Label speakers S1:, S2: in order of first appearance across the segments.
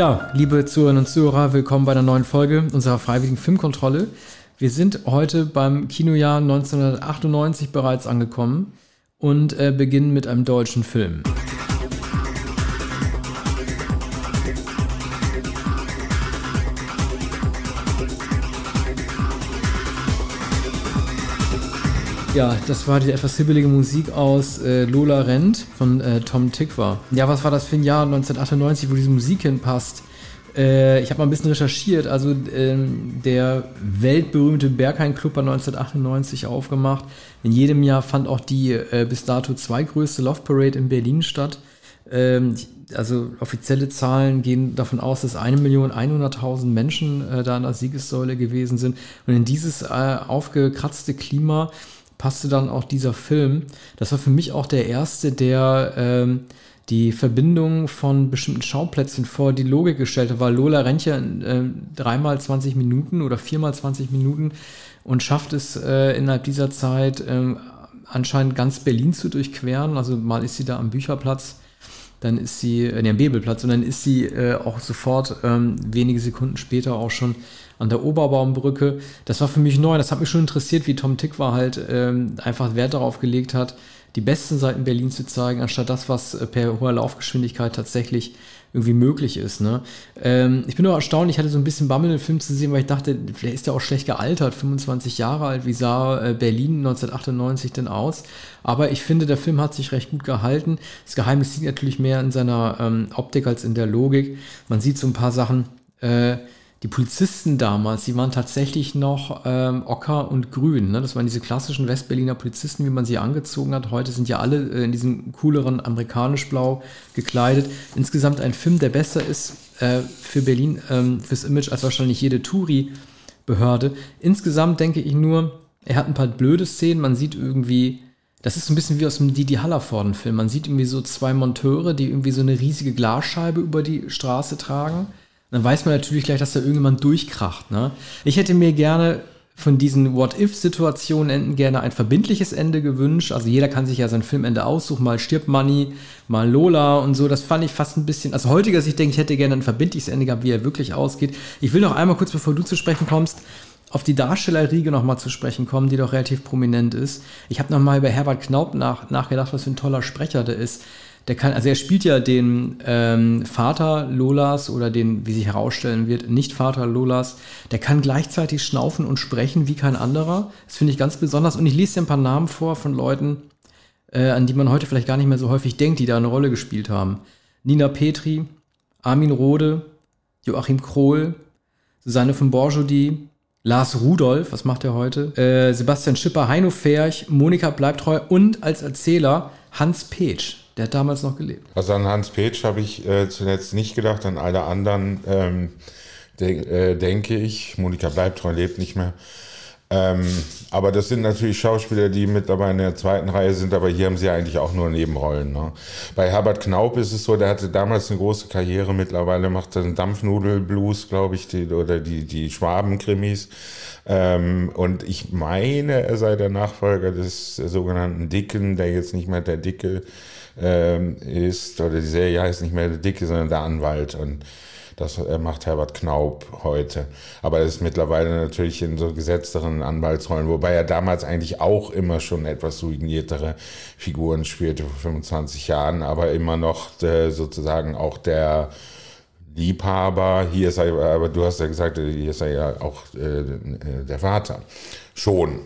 S1: Ja, liebe Zuhörerinnen und Zuhörer, willkommen bei einer neuen Folge unserer freiwilligen Filmkontrolle. Wir sind heute beim Kinojahr 1998 bereits angekommen und äh, beginnen mit einem deutschen Film. Ja, das war die etwas hibbelige Musik aus äh, Lola Rent von äh, Tom Tickwer. Ja, was war das für ein Jahr 1998, wo diese Musik hinpasst? Äh, ich habe mal ein bisschen recherchiert. Also ähm, der weltberühmte Berghain Club hat 1998 aufgemacht. In jedem Jahr fand auch die äh, bis dato zweitgrößte Love Parade in Berlin statt. Ähm, also offizielle Zahlen gehen davon aus, dass 1.100.000 Menschen äh, da an der Siegessäule gewesen sind. Und in dieses äh, aufgekratzte Klima passte dann auch dieser Film. Das war für mich auch der erste, der ähm, die Verbindung von bestimmten Schauplätzen vor die Logik gestellt hat, weil Lola rennt ja äh, dreimal 20 Minuten oder viermal 20 Minuten und schafft es äh, innerhalb dieser Zeit äh, anscheinend ganz Berlin zu durchqueren. Also mal ist sie da am Bücherplatz, dann ist sie, äh, nee, am Bebelplatz und dann ist sie äh, auch sofort ähm, wenige Sekunden später auch schon an der Oberbaumbrücke. Das war für mich neu. Das hat mich schon interessiert, wie Tom Tick war halt ähm, einfach Wert darauf gelegt hat, die besten Seiten Berlins zu zeigen, anstatt das, was äh, per hoher Laufgeschwindigkeit tatsächlich irgendwie möglich ist. Ne? Ähm, ich bin nur erstaunt, ich hatte so ein bisschen Bammel, den Film zu sehen, weil ich dachte, vielleicht ist der auch schlecht gealtert, 25 Jahre alt, wie sah äh, Berlin 1998 denn aus? Aber ich finde, der Film hat sich recht gut gehalten. Das Geheimnis liegt natürlich mehr in seiner ähm, Optik als in der Logik. Man sieht so ein paar Sachen, äh, die Polizisten damals, die waren tatsächlich noch ähm, ocker und grün. Ne? Das waren diese klassischen Westberliner Polizisten, wie man sie angezogen hat. Heute sind ja alle äh, in diesem cooleren amerikanisch-blau gekleidet. Insgesamt ein Film, der besser ist äh, für Berlin, ähm, fürs Image, als wahrscheinlich jede Touri-Behörde. Insgesamt denke ich nur, er hat ein paar blöde Szenen. Man sieht irgendwie, das ist so ein bisschen wie aus dem Didi Hallervorden-Film. Man sieht irgendwie so zwei Monteure, die irgendwie so eine riesige Glasscheibe über die Straße tragen dann weiß man natürlich gleich, dass da irgendjemand durchkracht. Ne? Ich hätte mir gerne von diesen What-If-Situationen enden gerne ein verbindliches Ende gewünscht. Also jeder kann sich ja sein Filmende aussuchen. Mal stirbt Money, mal Lola und so. Das fand ich fast ein bisschen, aus heutiger Sicht denke ich, hätte gerne ein verbindliches Ende gehabt, wie er wirklich ausgeht. Ich will noch einmal kurz, bevor du zu sprechen kommst, auf die Darstellerriege nochmal zu sprechen kommen, die doch relativ prominent ist. Ich habe nochmal über Herbert Knaub nach, nachgedacht, was für ein toller Sprecher der ist der kann, also er spielt ja den ähm, Vater Lolas oder den, wie sich herausstellen wird, nicht Vater Lolas. Der kann gleichzeitig schnaufen und sprechen wie kein anderer. Das finde ich ganz besonders. Und ich lese dir ein paar Namen vor von Leuten, äh, an die man heute vielleicht gar nicht mehr so häufig denkt, die da eine Rolle gespielt haben. Nina Petri, Armin Rode, Joachim Krohl, Susanne von Borjody, Lars Rudolph, was macht er heute? Äh, Sebastian Schipper, Heino Ferch, Monika Bleibtreu und als Erzähler Hans Petsch. Der hat damals noch gelebt.
S2: Also an Hans Petsch habe ich äh, zuletzt nicht gedacht, an alle anderen ähm, de äh, denke ich. Monika Bleibtreu lebt nicht mehr. Ähm, aber das sind natürlich Schauspieler, die mittlerweile in der zweiten Reihe sind, aber hier haben sie eigentlich auch nur Nebenrollen. Ne? Bei Herbert Knaup ist es so, der hatte damals eine große Karriere, mittlerweile macht er einen Dampfnudelblues, glaube ich, die, oder die, die Schwabenkrimis. Ähm, und ich meine, er sei der Nachfolger des sogenannten Dicken, der jetzt nicht mehr der Dicke ähm, ist, oder die Serie heißt nicht mehr der Dicke, sondern der Anwalt. Und das macht Herbert Knaub heute. Aber er ist mittlerweile natürlich in so gesetzteren Anwaltsrollen, wobei er damals eigentlich auch immer schon etwas ruiniertere Figuren spielte vor 25 Jahren, aber immer noch äh, sozusagen auch der Liebhaber. Hier ist er, aber du hast ja gesagt, hier ist er ja auch äh, der Vater. Schon.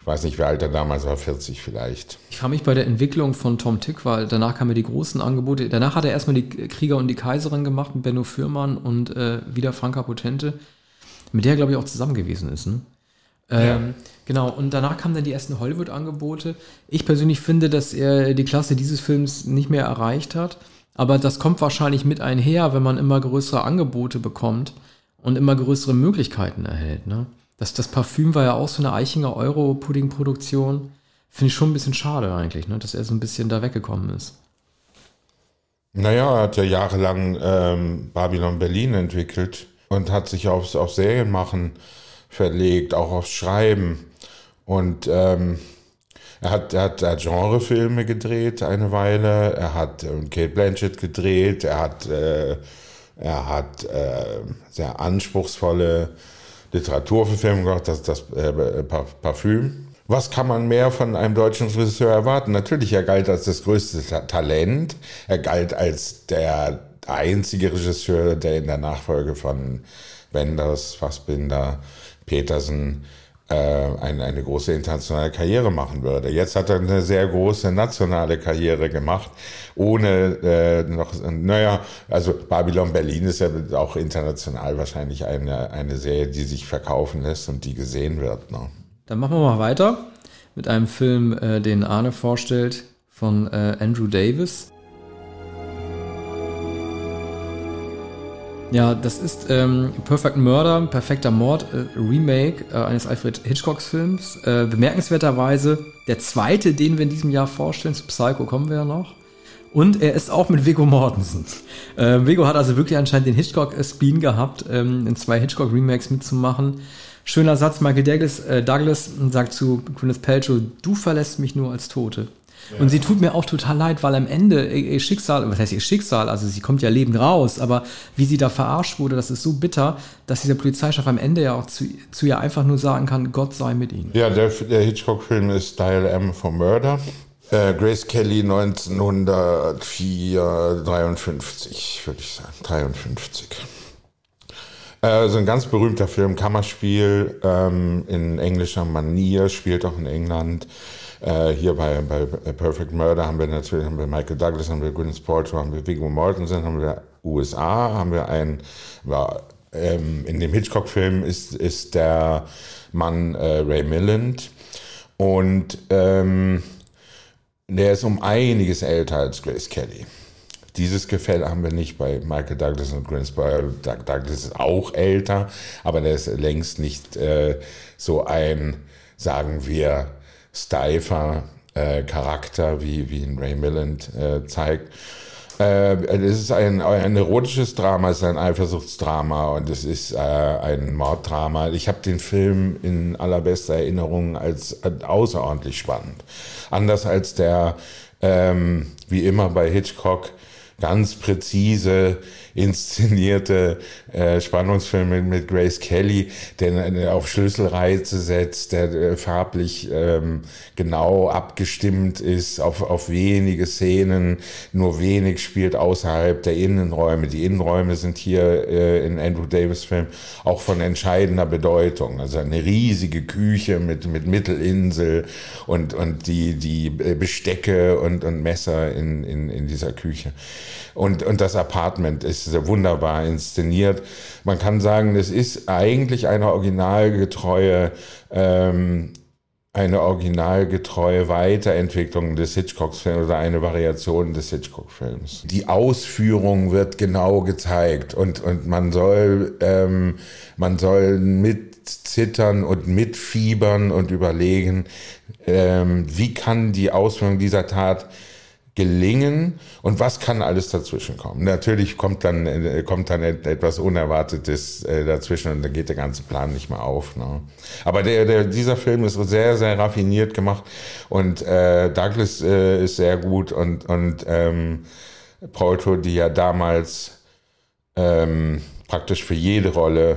S2: Ich weiß nicht, wie alt er damals war, 40 vielleicht.
S1: Ich frage mich bei der Entwicklung von Tom Tick, weil danach kamen die großen Angebote. Danach hat er erstmal die Krieger und die Kaiserin gemacht mit Benno Fürmann und äh, wieder Franka Potente, mit der, glaube ich, auch zusammen gewesen ist. Ne? Ähm, ja. Genau, und danach kamen dann die ersten Hollywood-Angebote. Ich persönlich finde, dass er die Klasse dieses Films nicht mehr erreicht hat. Aber das kommt wahrscheinlich mit einher, wenn man immer größere Angebote bekommt und immer größere Möglichkeiten erhält. Ne? Das, das Parfüm war ja auch so eine Eichinger Euro-Pudding-Produktion. Finde ich schon ein bisschen schade eigentlich, ne? dass er so ein bisschen da weggekommen ist.
S2: Naja, er hat ja jahrelang ähm, Babylon Berlin entwickelt und hat sich aufs, auf Serienmachen verlegt, auch aufs Schreiben. Und ähm, er hat, er hat, er hat Genrefilme gedreht eine Weile, er hat äh, Kate Blanchett gedreht, er hat äh, Er hat äh, sehr anspruchsvolle Literaturverfilmung gemacht, das, das äh, Parfüm. Was kann man mehr von einem deutschen Regisseur erwarten? Natürlich, er galt als das größte Talent. Er galt als der einzige Regisseur, der in der Nachfolge von Wenders, Fassbinder, Petersen äh, eine, eine große internationale Karriere machen würde. Jetzt hat er eine sehr große nationale Karriere gemacht, ohne äh, noch, naja, also Babylon Berlin ist ja auch international wahrscheinlich eine, eine Serie, die sich verkaufen lässt und die gesehen wird. Ne?
S1: Dann machen wir mal weiter mit einem Film, äh, den Arne vorstellt, von äh, Andrew Davis. Ja, das ist ähm, Perfect Murder, perfekter Mord, äh, Remake äh, eines Alfred Hitchcocks Films. Äh, bemerkenswerterweise der zweite, den wir in diesem Jahr vorstellen, zu Psycho kommen wir ja noch. Und er ist auch mit Viggo Mortensen. Äh, Viggo hat also wirklich anscheinend den Hitchcock-Spin gehabt, ähm, in zwei Hitchcock-Remakes mitzumachen. Schöner Satz, Michael Douglas, äh, Douglas sagt zu Gwyneth Paltrow, du verlässt mich nur als Tote. Und sie tut mir auch total leid, weil am Ende ihr Schicksal, was heißt ihr Schicksal, also sie kommt ja lebend raus, aber wie sie da verarscht wurde, das ist so bitter, dass dieser Polizeichef am Ende ja auch zu, zu ihr einfach nur sagen kann, Gott sei mit ihnen.
S2: Ja, der, der Hitchcock-Film ist Dial M for Murder. Äh, Grace Kelly 1953, würde ich sagen. 53. Also ein ganz berühmter Film, Kammerspiel ähm, in englischer Manier, spielt auch in England. Äh, hier bei, bei Perfect Murder haben wir natürlich haben wir Michael Douglas, haben wir Gwyneth Paltrow, haben wir Viggo Mortensen, haben wir USA, haben wir ein, ja, ähm, in dem Hitchcock-Film ist, ist der Mann äh, Ray Milland und ähm, der ist um einiges älter als Grace Kelly. Dieses Gefälle haben wir nicht bei Michael Douglas und Paltrow. Douglas ist auch älter, aber der ist längst nicht äh, so ein, sagen wir, steifer äh, Charakter, wie, wie ihn Ray Milland äh, zeigt. Äh, es ist ein, ein erotisches Drama, es ist ein Eifersuchtsdrama und es ist äh, ein Morddrama. Ich habe den Film in allerbester Erinnerung als äh, außerordentlich spannend. Anders als der, ähm, wie immer bei Hitchcock, ganz präzise inszenierte äh, Spannungsfilm mit, Grace Kelly, der auf Schlüsselreize setzt, der äh, farblich ähm, genau abgestimmt ist auf, auf wenige Szenen, nur wenig spielt außerhalb der Innenräume. Die Innenräume sind hier äh, in Andrew Davis Film auch von entscheidender Bedeutung. Also eine riesige Küche mit, mit Mittelinsel und, und die, die Bestecke und, und Messer in, in, in dieser Küche. Und, und das Apartment ist wunderbar inszeniert. Man kann sagen, es ist eigentlich eine originalgetreue ähm, eine originalgetreue Weiterentwicklung des Hitchcock-Films oder eine Variation des Hitchcock-Films. Die Ausführung wird genau gezeigt und, und man soll, ähm, man soll mit zittern und mitfiebern und überlegen, ähm, wie kann die Ausführung dieser Tat gelingen und was kann alles dazwischen kommen. Natürlich kommt dann, äh, kommt dann etwas Unerwartetes äh, dazwischen und dann geht der ganze Plan nicht mehr auf. Ne? Aber der, der, dieser Film ist sehr, sehr raffiniert gemacht und äh, Douglas äh, ist sehr gut und, und ähm, Paulto, die ja damals ähm, praktisch für jede Rolle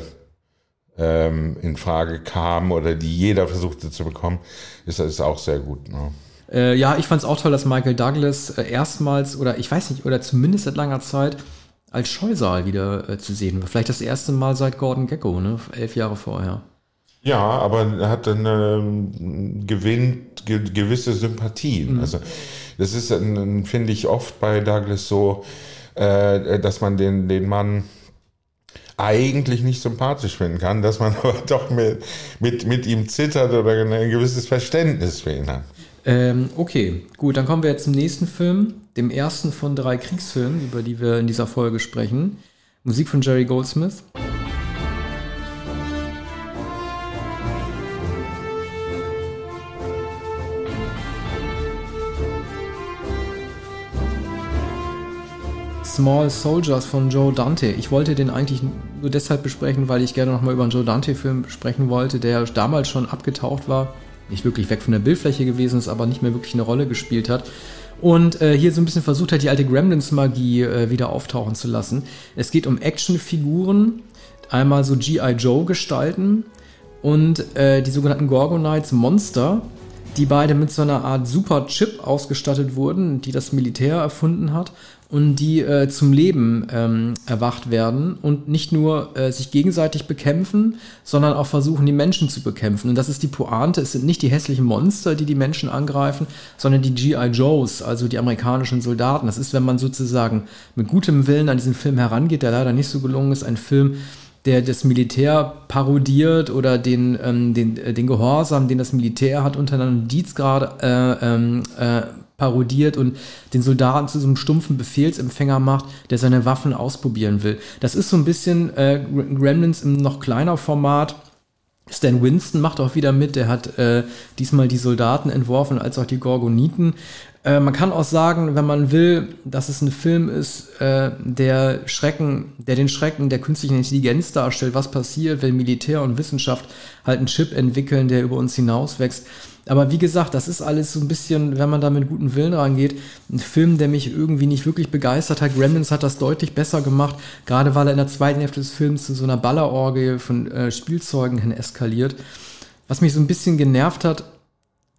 S2: ähm, in Frage kam oder die jeder versuchte zu bekommen, ist, ist auch sehr gut. Ne?
S1: Äh, ja, ich fand es auch toll, dass Michael Douglas äh, erstmals oder ich weiß nicht, oder zumindest seit langer Zeit als Scheusal wieder äh, zu sehen war. Vielleicht das erste Mal seit Gordon Gecko, ne? Elf Jahre vorher.
S2: Ja, aber er hat dann ähm, gewinnt ge gewisse Sympathien. Mhm. Also das ist, finde ich, oft bei Douglas so, äh, dass man den, den Mann eigentlich nicht sympathisch finden kann, dass man aber doch mit, mit, mit ihm zittert oder ein gewisses Verständnis für ihn hat.
S1: Ähm, okay, gut, dann kommen wir jetzt zum nächsten Film, dem ersten von drei Kriegsfilmen, über die wir in dieser Folge sprechen. Musik von Jerry Goldsmith. Small Soldiers von Joe Dante. Ich wollte den eigentlich nur deshalb besprechen, weil ich gerne nochmal über einen Joe Dante-Film sprechen wollte, der damals schon abgetaucht war nicht wirklich weg von der Bildfläche gewesen ist, aber nicht mehr wirklich eine Rolle gespielt hat. Und äh, hier so ein bisschen versucht hat, die alte Gremlins-Magie äh, wieder auftauchen zu lassen. Es geht um Actionfiguren, einmal so G.I. Joe gestalten und äh, die sogenannten Gorgonites Monster, die beide mit so einer Art Super-Chip ausgestattet wurden, die das Militär erfunden hat und die äh, zum Leben ähm, erwacht werden und nicht nur äh, sich gegenseitig bekämpfen, sondern auch versuchen, die Menschen zu bekämpfen. Und das ist die Pointe. Es sind nicht die hässlichen Monster, die die Menschen angreifen, sondern die GI Joes, also die amerikanischen Soldaten. Das ist, wenn man sozusagen mit gutem Willen an diesen Film herangeht, der leider nicht so gelungen ist, ein Film, der das Militär parodiert oder den, ähm, den, äh, den Gehorsam, den das Militär hat, untereinander Dienstgrad äh, ähm, äh, parodiert und den Soldaten zu so einem stumpfen Befehlsempfänger macht, der seine Waffen ausprobieren will. Das ist so ein bisschen äh, Gremlins im noch kleiner Format. Stan Winston macht auch wieder mit, der hat äh, diesmal die Soldaten entworfen, als auch die Gorgoniten. Äh, man kann auch sagen, wenn man will, dass es ein Film ist, äh, der Schrecken, der den Schrecken der künstlichen Intelligenz darstellt, was passiert, wenn Militär und Wissenschaft halt einen Chip entwickeln, der über uns hinauswächst. Aber wie gesagt, das ist alles so ein bisschen, wenn man da mit gutem Willen rangeht, ein Film, der mich irgendwie nicht wirklich begeistert hat. Gremlins hat das deutlich besser gemacht, gerade weil er in der zweiten Hälfte des Films zu so einer Ballerorgie von äh, Spielzeugen hin eskaliert. Was mich so ein bisschen genervt hat,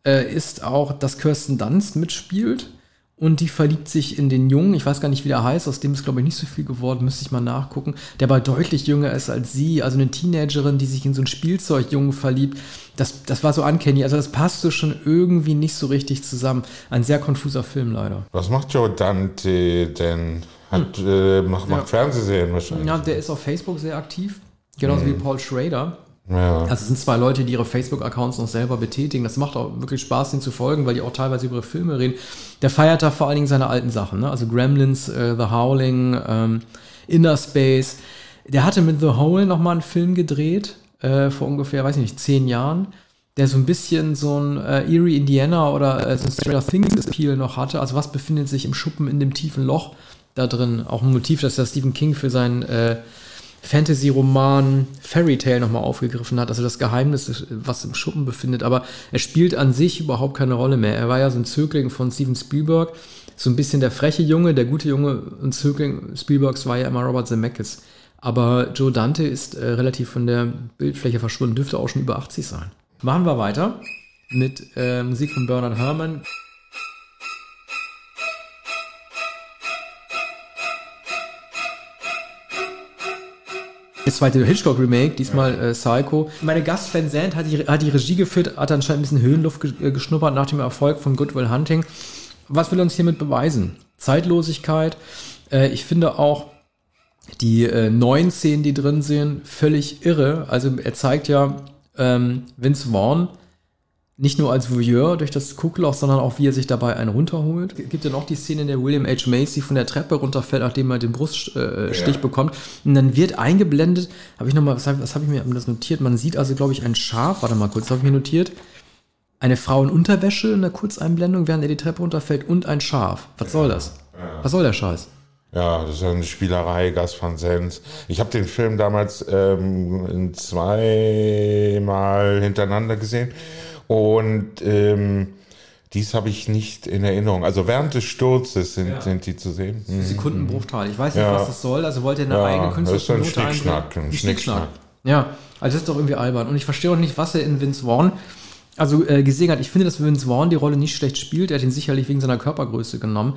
S1: äh, ist auch, dass Kirsten Dunst mitspielt und die verliebt sich in den Jungen, ich weiß gar nicht, wie der heißt, aus dem ist, glaube ich, nicht so viel geworden, müsste ich mal nachgucken, der aber deutlich jünger ist als sie, also eine Teenagerin, die sich in so einen Spielzeugjungen verliebt. Das, das war so uncanny, also das passte schon irgendwie nicht so richtig zusammen. Ein sehr konfuser Film leider.
S2: Was macht Joe Dante denn? Hat, hm. äh, macht, macht ja. Fernsehserien wahrscheinlich.
S1: Ja, der ist auf Facebook sehr aktiv, genauso hm. wie Paul Schrader. Ja. Also es sind zwei Leute, die ihre Facebook-Accounts noch selber betätigen. Das macht auch wirklich Spaß, denen zu folgen, weil die auch teilweise über Filme reden. Der feiert da vor allen Dingen seine alten Sachen, ne? also Gremlins, äh, The Howling, ähm, Inner Space. Der hatte mit The Hole nochmal einen Film gedreht, äh, vor ungefähr, weiß ich nicht, zehn Jahren, der so ein bisschen so ein äh, Erie Indiana oder äh, so ein Stranger Things Appeal noch hatte. Also was befindet sich im Schuppen in dem tiefen Loch da drin? Auch ein Motiv, das der Stephen King für seinen äh, Fantasy-Roman Fairy Tale nochmal aufgegriffen hat, also das Geheimnis, was im Schuppen befindet, aber er spielt an sich überhaupt keine Rolle mehr. Er war ja so ein Zögling von Steven Spielberg, so ein bisschen der freche Junge, der gute Junge und Zögling Spielbergs war ja immer Robert Zemeckis. Aber Joe Dante ist äh, relativ von der Bildfläche verschwunden, dürfte auch schon über 80 sein. Machen wir weiter mit äh, Musik von Bernard Herrmann. Das zweite Hitchcock-Remake, diesmal äh, Psycho. Meine Gastfan Sand hat die, hat die Regie geführt, hat anscheinend ein bisschen Höhenluft äh, geschnuppert nach dem Erfolg von Good Will Hunting. Was will er uns hiermit beweisen? Zeitlosigkeit. Äh, ich finde auch die äh, neuen Szenen, die drin sind, völlig irre. Also er zeigt ja ähm, Vince Vaughn nicht nur als Voyeur durch das Guckloch, sondern auch wie er sich dabei einen runterholt. Es gibt ja noch die Szene, in der William H. Macy von der Treppe runterfällt, nachdem er den Bruststich äh, ja. bekommt. Und dann wird eingeblendet, habe ich nochmal, was habe hab ich mir das notiert? Man sieht also, glaube ich, ein Schaf, warte mal kurz, habe ich mir notiert. Eine Frau in Unterwäsche in der Kurzeinblendung, während er die Treppe runterfällt und ein Schaf. Was soll das? Ja. Was soll der Scheiß?
S2: Ja, das ist eine Spielerei, Gas van Sens. Ich habe den Film damals ähm, zweimal hintereinander gesehen. Und ähm, dies habe ich nicht in Erinnerung. Also während des Sturzes sind, ja. sind die zu sehen.
S1: Mhm. Sekundenbruchteil. Ich weiß nicht, ja. was das soll. Also wollte er eine ja, eigene künstlerische
S2: Das ist ein Schnickschnack. Ein
S1: Schnickschnack. Ja, also das ist doch irgendwie albern. Und ich verstehe auch nicht, was er in Vince Vaughn also äh, gesehen hat. Ich finde, dass Vince Vaughn die Rolle nicht schlecht spielt. Er hat ihn sicherlich wegen seiner Körpergröße genommen.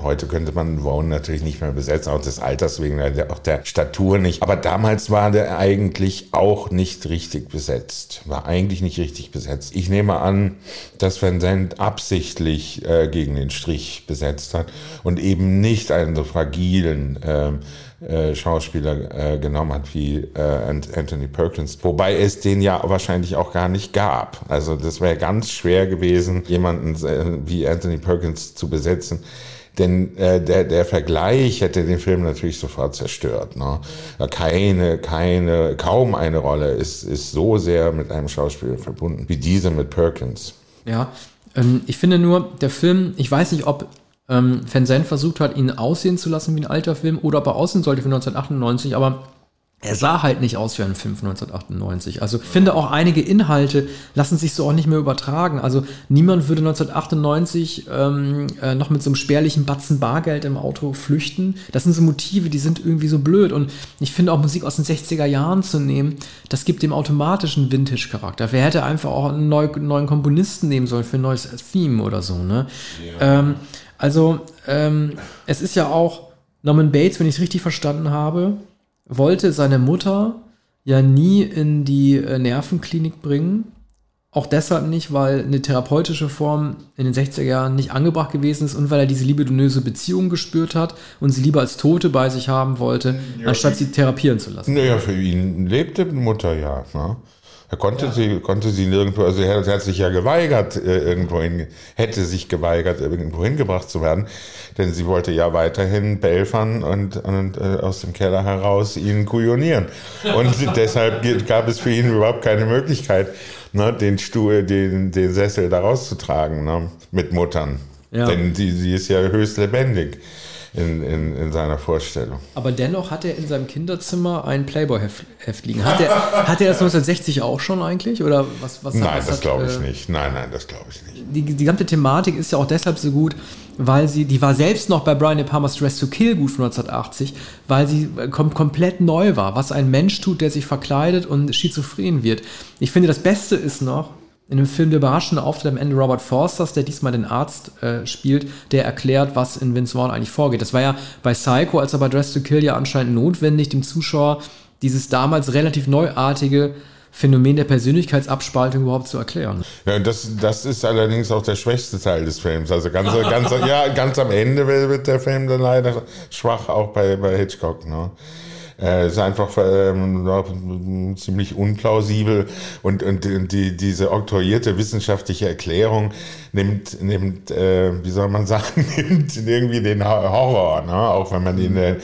S2: Heute könnte man Vaughn natürlich nicht mehr besetzen, auch des Alters wegen, auch der Statur nicht. Aber damals war der eigentlich auch nicht richtig besetzt. War eigentlich nicht richtig besetzt. Ich nehme an, dass Van Zandt absichtlich äh, gegen den Strich besetzt hat und eben nicht einen so fragilen ähm, äh, Schauspieler äh, genommen hat wie äh, Anthony Perkins, wobei es den ja wahrscheinlich auch gar nicht gab. Also das wäre ganz schwer gewesen, jemanden äh, wie Anthony Perkins zu besetzen denn äh, der, der Vergleich hätte den Film natürlich sofort zerstört. Ne? Keine, keine, kaum eine Rolle ist, ist so sehr mit einem Schauspieler verbunden wie diese mit Perkins.
S1: Ja, ähm, ich finde nur, der Film, ich weiß nicht, ob ähm, Van versucht hat, ihn aussehen zu lassen wie ein alter Film oder ob er aussehen sollte wie 1998, aber er sah halt nicht aus wie ein Film von 1998. Also ich finde auch einige Inhalte lassen sich so auch nicht mehr übertragen. Also niemand würde 1998 ähm, äh, noch mit so einem spärlichen Batzen Bargeld im Auto flüchten. Das sind so Motive, die sind irgendwie so blöd. Und ich finde auch Musik aus den 60er Jahren zu nehmen, das gibt dem automatischen Vintage-Charakter. Wer hätte einfach auch einen neu, neuen Komponisten nehmen sollen für ein neues Theme oder so. Ne? Ja. Ähm, also ähm, es ist ja auch Norman Bates, wenn ich es richtig verstanden habe, wollte seine Mutter ja nie in die äh, Nervenklinik bringen. Auch deshalb nicht, weil eine therapeutische Form in den 60er Jahren nicht angebracht gewesen ist und weil er diese libidinöse Beziehung gespürt hat und sie lieber als Tote bei sich haben wollte, ja, anstatt sie therapieren zu lassen.
S2: Naja, für ihn lebte die Mutter ja. Ne? Er konnte ja. sie, konnte sie nirgendwo, also er hat sich ja geweigert, äh, irgendwo hin, hätte sich geweigert, irgendwo hingebracht zu werden, denn sie wollte ja weiterhin belfern und, und äh, aus dem Keller heraus ihn kujonieren. Und deshalb gab es für ihn überhaupt keine Möglichkeit, ne, den Stuhl, den, den Sessel da rauszutragen, ne, mit Muttern. Ja. Denn die, sie ist ja höchst lebendig in, in, in seiner Vorstellung.
S1: Aber dennoch hat er in seinem Kinderzimmer ein Playboy-Heft liegen. Hat er, hat er das 1960 auch schon eigentlich? Oder was, was
S2: nein, das glaube ich äh, nicht. Nein, nein, das glaube ich nicht.
S1: Die, die gesamte Thematik ist ja auch deshalb so gut, weil sie, die war selbst noch bei Brian De Palmas Dress to Kill gut von 1980, weil sie äh, kom komplett neu war, was ein Mensch tut, der sich verkleidet und schizophren wird. Ich finde, das Beste ist noch, in dem Film der überraschende Auftritt am Ende Robert Forsters, der diesmal den Arzt äh, spielt, der erklärt, was in Vince Vaughn eigentlich vorgeht. Das war ja bei Psycho, als er bei Dress to Kill ja anscheinend notwendig, dem Zuschauer dieses damals relativ neuartige Phänomen der Persönlichkeitsabspaltung überhaupt zu erklären.
S2: Ja, das, das ist allerdings auch der schwächste Teil des Films. Also ganz, ganz, ja, ganz am Ende wird der Film dann leider schwach, auch bei, bei Hitchcock. Ne? Äh, ist einfach ähm, ziemlich unplausibel und, und die, diese oktroyierte wissenschaftliche Erklärung nimmt, nimmt äh, wie soll man sagen, nimmt irgendwie den Horror, ne? auch wenn man ihn in der,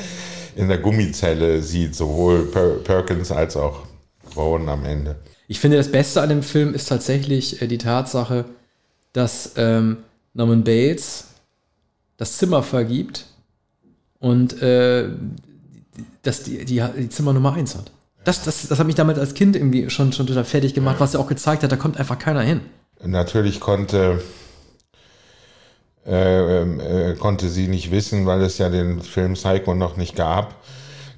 S2: in der Gummizelle sieht, sowohl per Perkins als auch Rowan am Ende.
S1: Ich finde, das Beste an dem Film ist tatsächlich äh, die Tatsache, dass ähm, Norman Bates das Zimmer vergibt und äh, dass die, die, die Zimmer Nummer 1 hat. Das, das, das hat mich damals als Kind irgendwie schon, schon total fertig gemacht, was er auch gezeigt hat, da kommt einfach keiner hin.
S2: Natürlich konnte, äh, äh, konnte sie nicht wissen, weil es ja den Film Psycho noch nicht gab,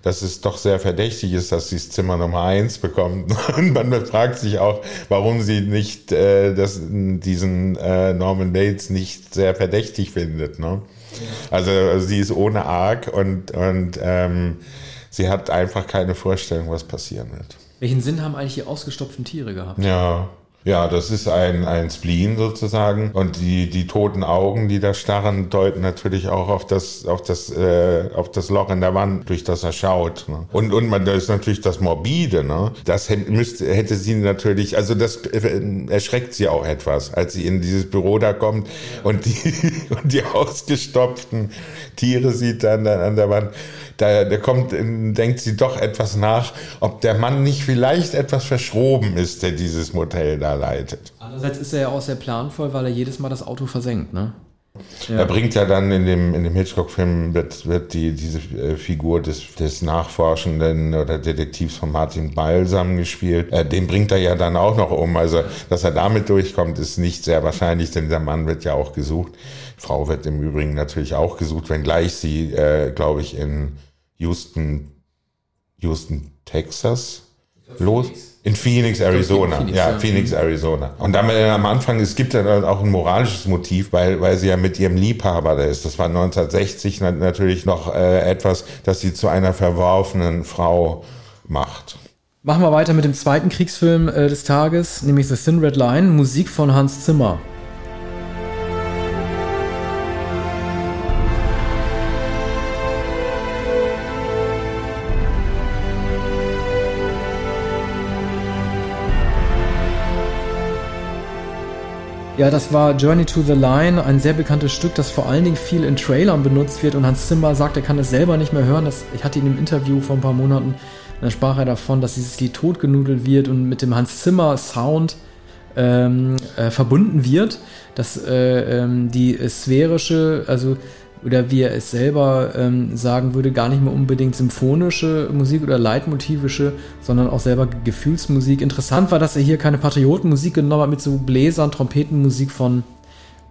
S2: dass es doch sehr verdächtig ist, dass sie das Zimmer Nummer 1 bekommt. Und man fragt sich auch, warum sie nicht äh, das, diesen äh, Norman Bates nicht sehr verdächtig findet. Ne? Also, also sie ist ohne Arg und, und ähm, sie hat einfach keine Vorstellung, was passieren wird.
S1: Welchen Sinn haben eigentlich die ausgestopften Tiere gehabt?
S2: Ja. Ja, das ist ein, ein Spleen sozusagen. Und die, die toten Augen, die da starren, deuten natürlich auch auf das, auf das, äh, auf das Loch in der Wand, durch das er schaut. Ne? Und, und man, das ist natürlich das Morbide, ne? Das müsste, hätte sie natürlich, also das äh, erschreckt sie auch etwas, als sie in dieses Büro da kommt und die, und die ausgestopften Tiere sieht dann an der Wand da, da kommt, denkt sie doch etwas nach, ob der Mann nicht vielleicht etwas verschroben ist, der dieses Motel da leitet.
S1: Andererseits ist er ja auch sehr planvoll, weil er jedes Mal das Auto versenkt, ne?
S2: Ja. Er bringt ja dann in dem, in dem Hitchcock-Film wird, wird die, diese äh, Figur des, des Nachforschenden oder Detektivs von Martin Balsam gespielt. Äh, den bringt er ja dann auch noch um. Also, dass er damit durchkommt, ist nicht sehr wahrscheinlich, denn der Mann wird ja auch gesucht. Frau wird im Übrigen natürlich auch gesucht, wenngleich sie, äh, glaube ich, in Houston, Houston, Texas los. In Phoenix, Arizona. Phoenix, ja, ja, Phoenix, Arizona. Und dann äh, am Anfang, es gibt dann auch ein moralisches Motiv, weil, weil sie ja mit ihrem Liebhaber da ist. Das war 1960 natürlich noch äh, etwas, das sie zu einer verworfenen Frau macht.
S1: Machen wir weiter mit dem zweiten Kriegsfilm äh, des Tages, nämlich The Thin Red Line, Musik von Hans Zimmer. Ja, das war Journey to the Line, ein sehr bekanntes Stück, das vor allen Dingen viel in Trailern benutzt wird. Und Hans Zimmer sagt, er kann es selber nicht mehr hören. Das, ich hatte ihn im Interview vor ein paar Monaten, da sprach er davon, dass dieses Lied totgenudelt wird und mit dem Hans Zimmer Sound ähm, äh, verbunden wird, dass äh, ähm, die sphärische, also oder wie er es selber ähm, sagen würde, gar nicht mehr unbedingt symphonische Musik oder leitmotivische, sondern auch selber Gefühlsmusik. Interessant war, dass er hier keine Patriotenmusik genommen hat mit so Bläsern, Trompetenmusik von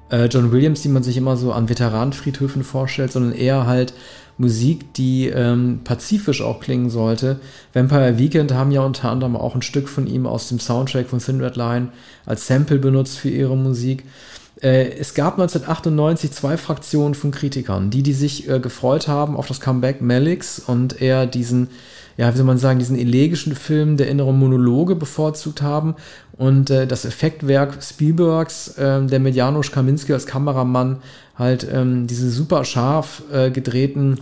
S1: äh, John Williams, die man sich immer so an Veteranenfriedhöfen vorstellt, sondern eher halt Musik, die ähm, pazifisch auch klingen sollte. Vampire Weekend haben ja unter anderem auch ein Stück von ihm aus dem Soundtrack von Thin Red Line als Sample benutzt für ihre Musik. Äh, es gab 1998 zwei Fraktionen von Kritikern, die, die sich äh, gefreut haben auf das Comeback Maliks und eher diesen, ja, wie soll man sagen, diesen elegischen Film der inneren Monologe bevorzugt haben und äh, das Effektwerk Spielbergs, äh, der mit Janusz Kaminski als Kameramann halt ähm, diese super scharf äh, gedrehten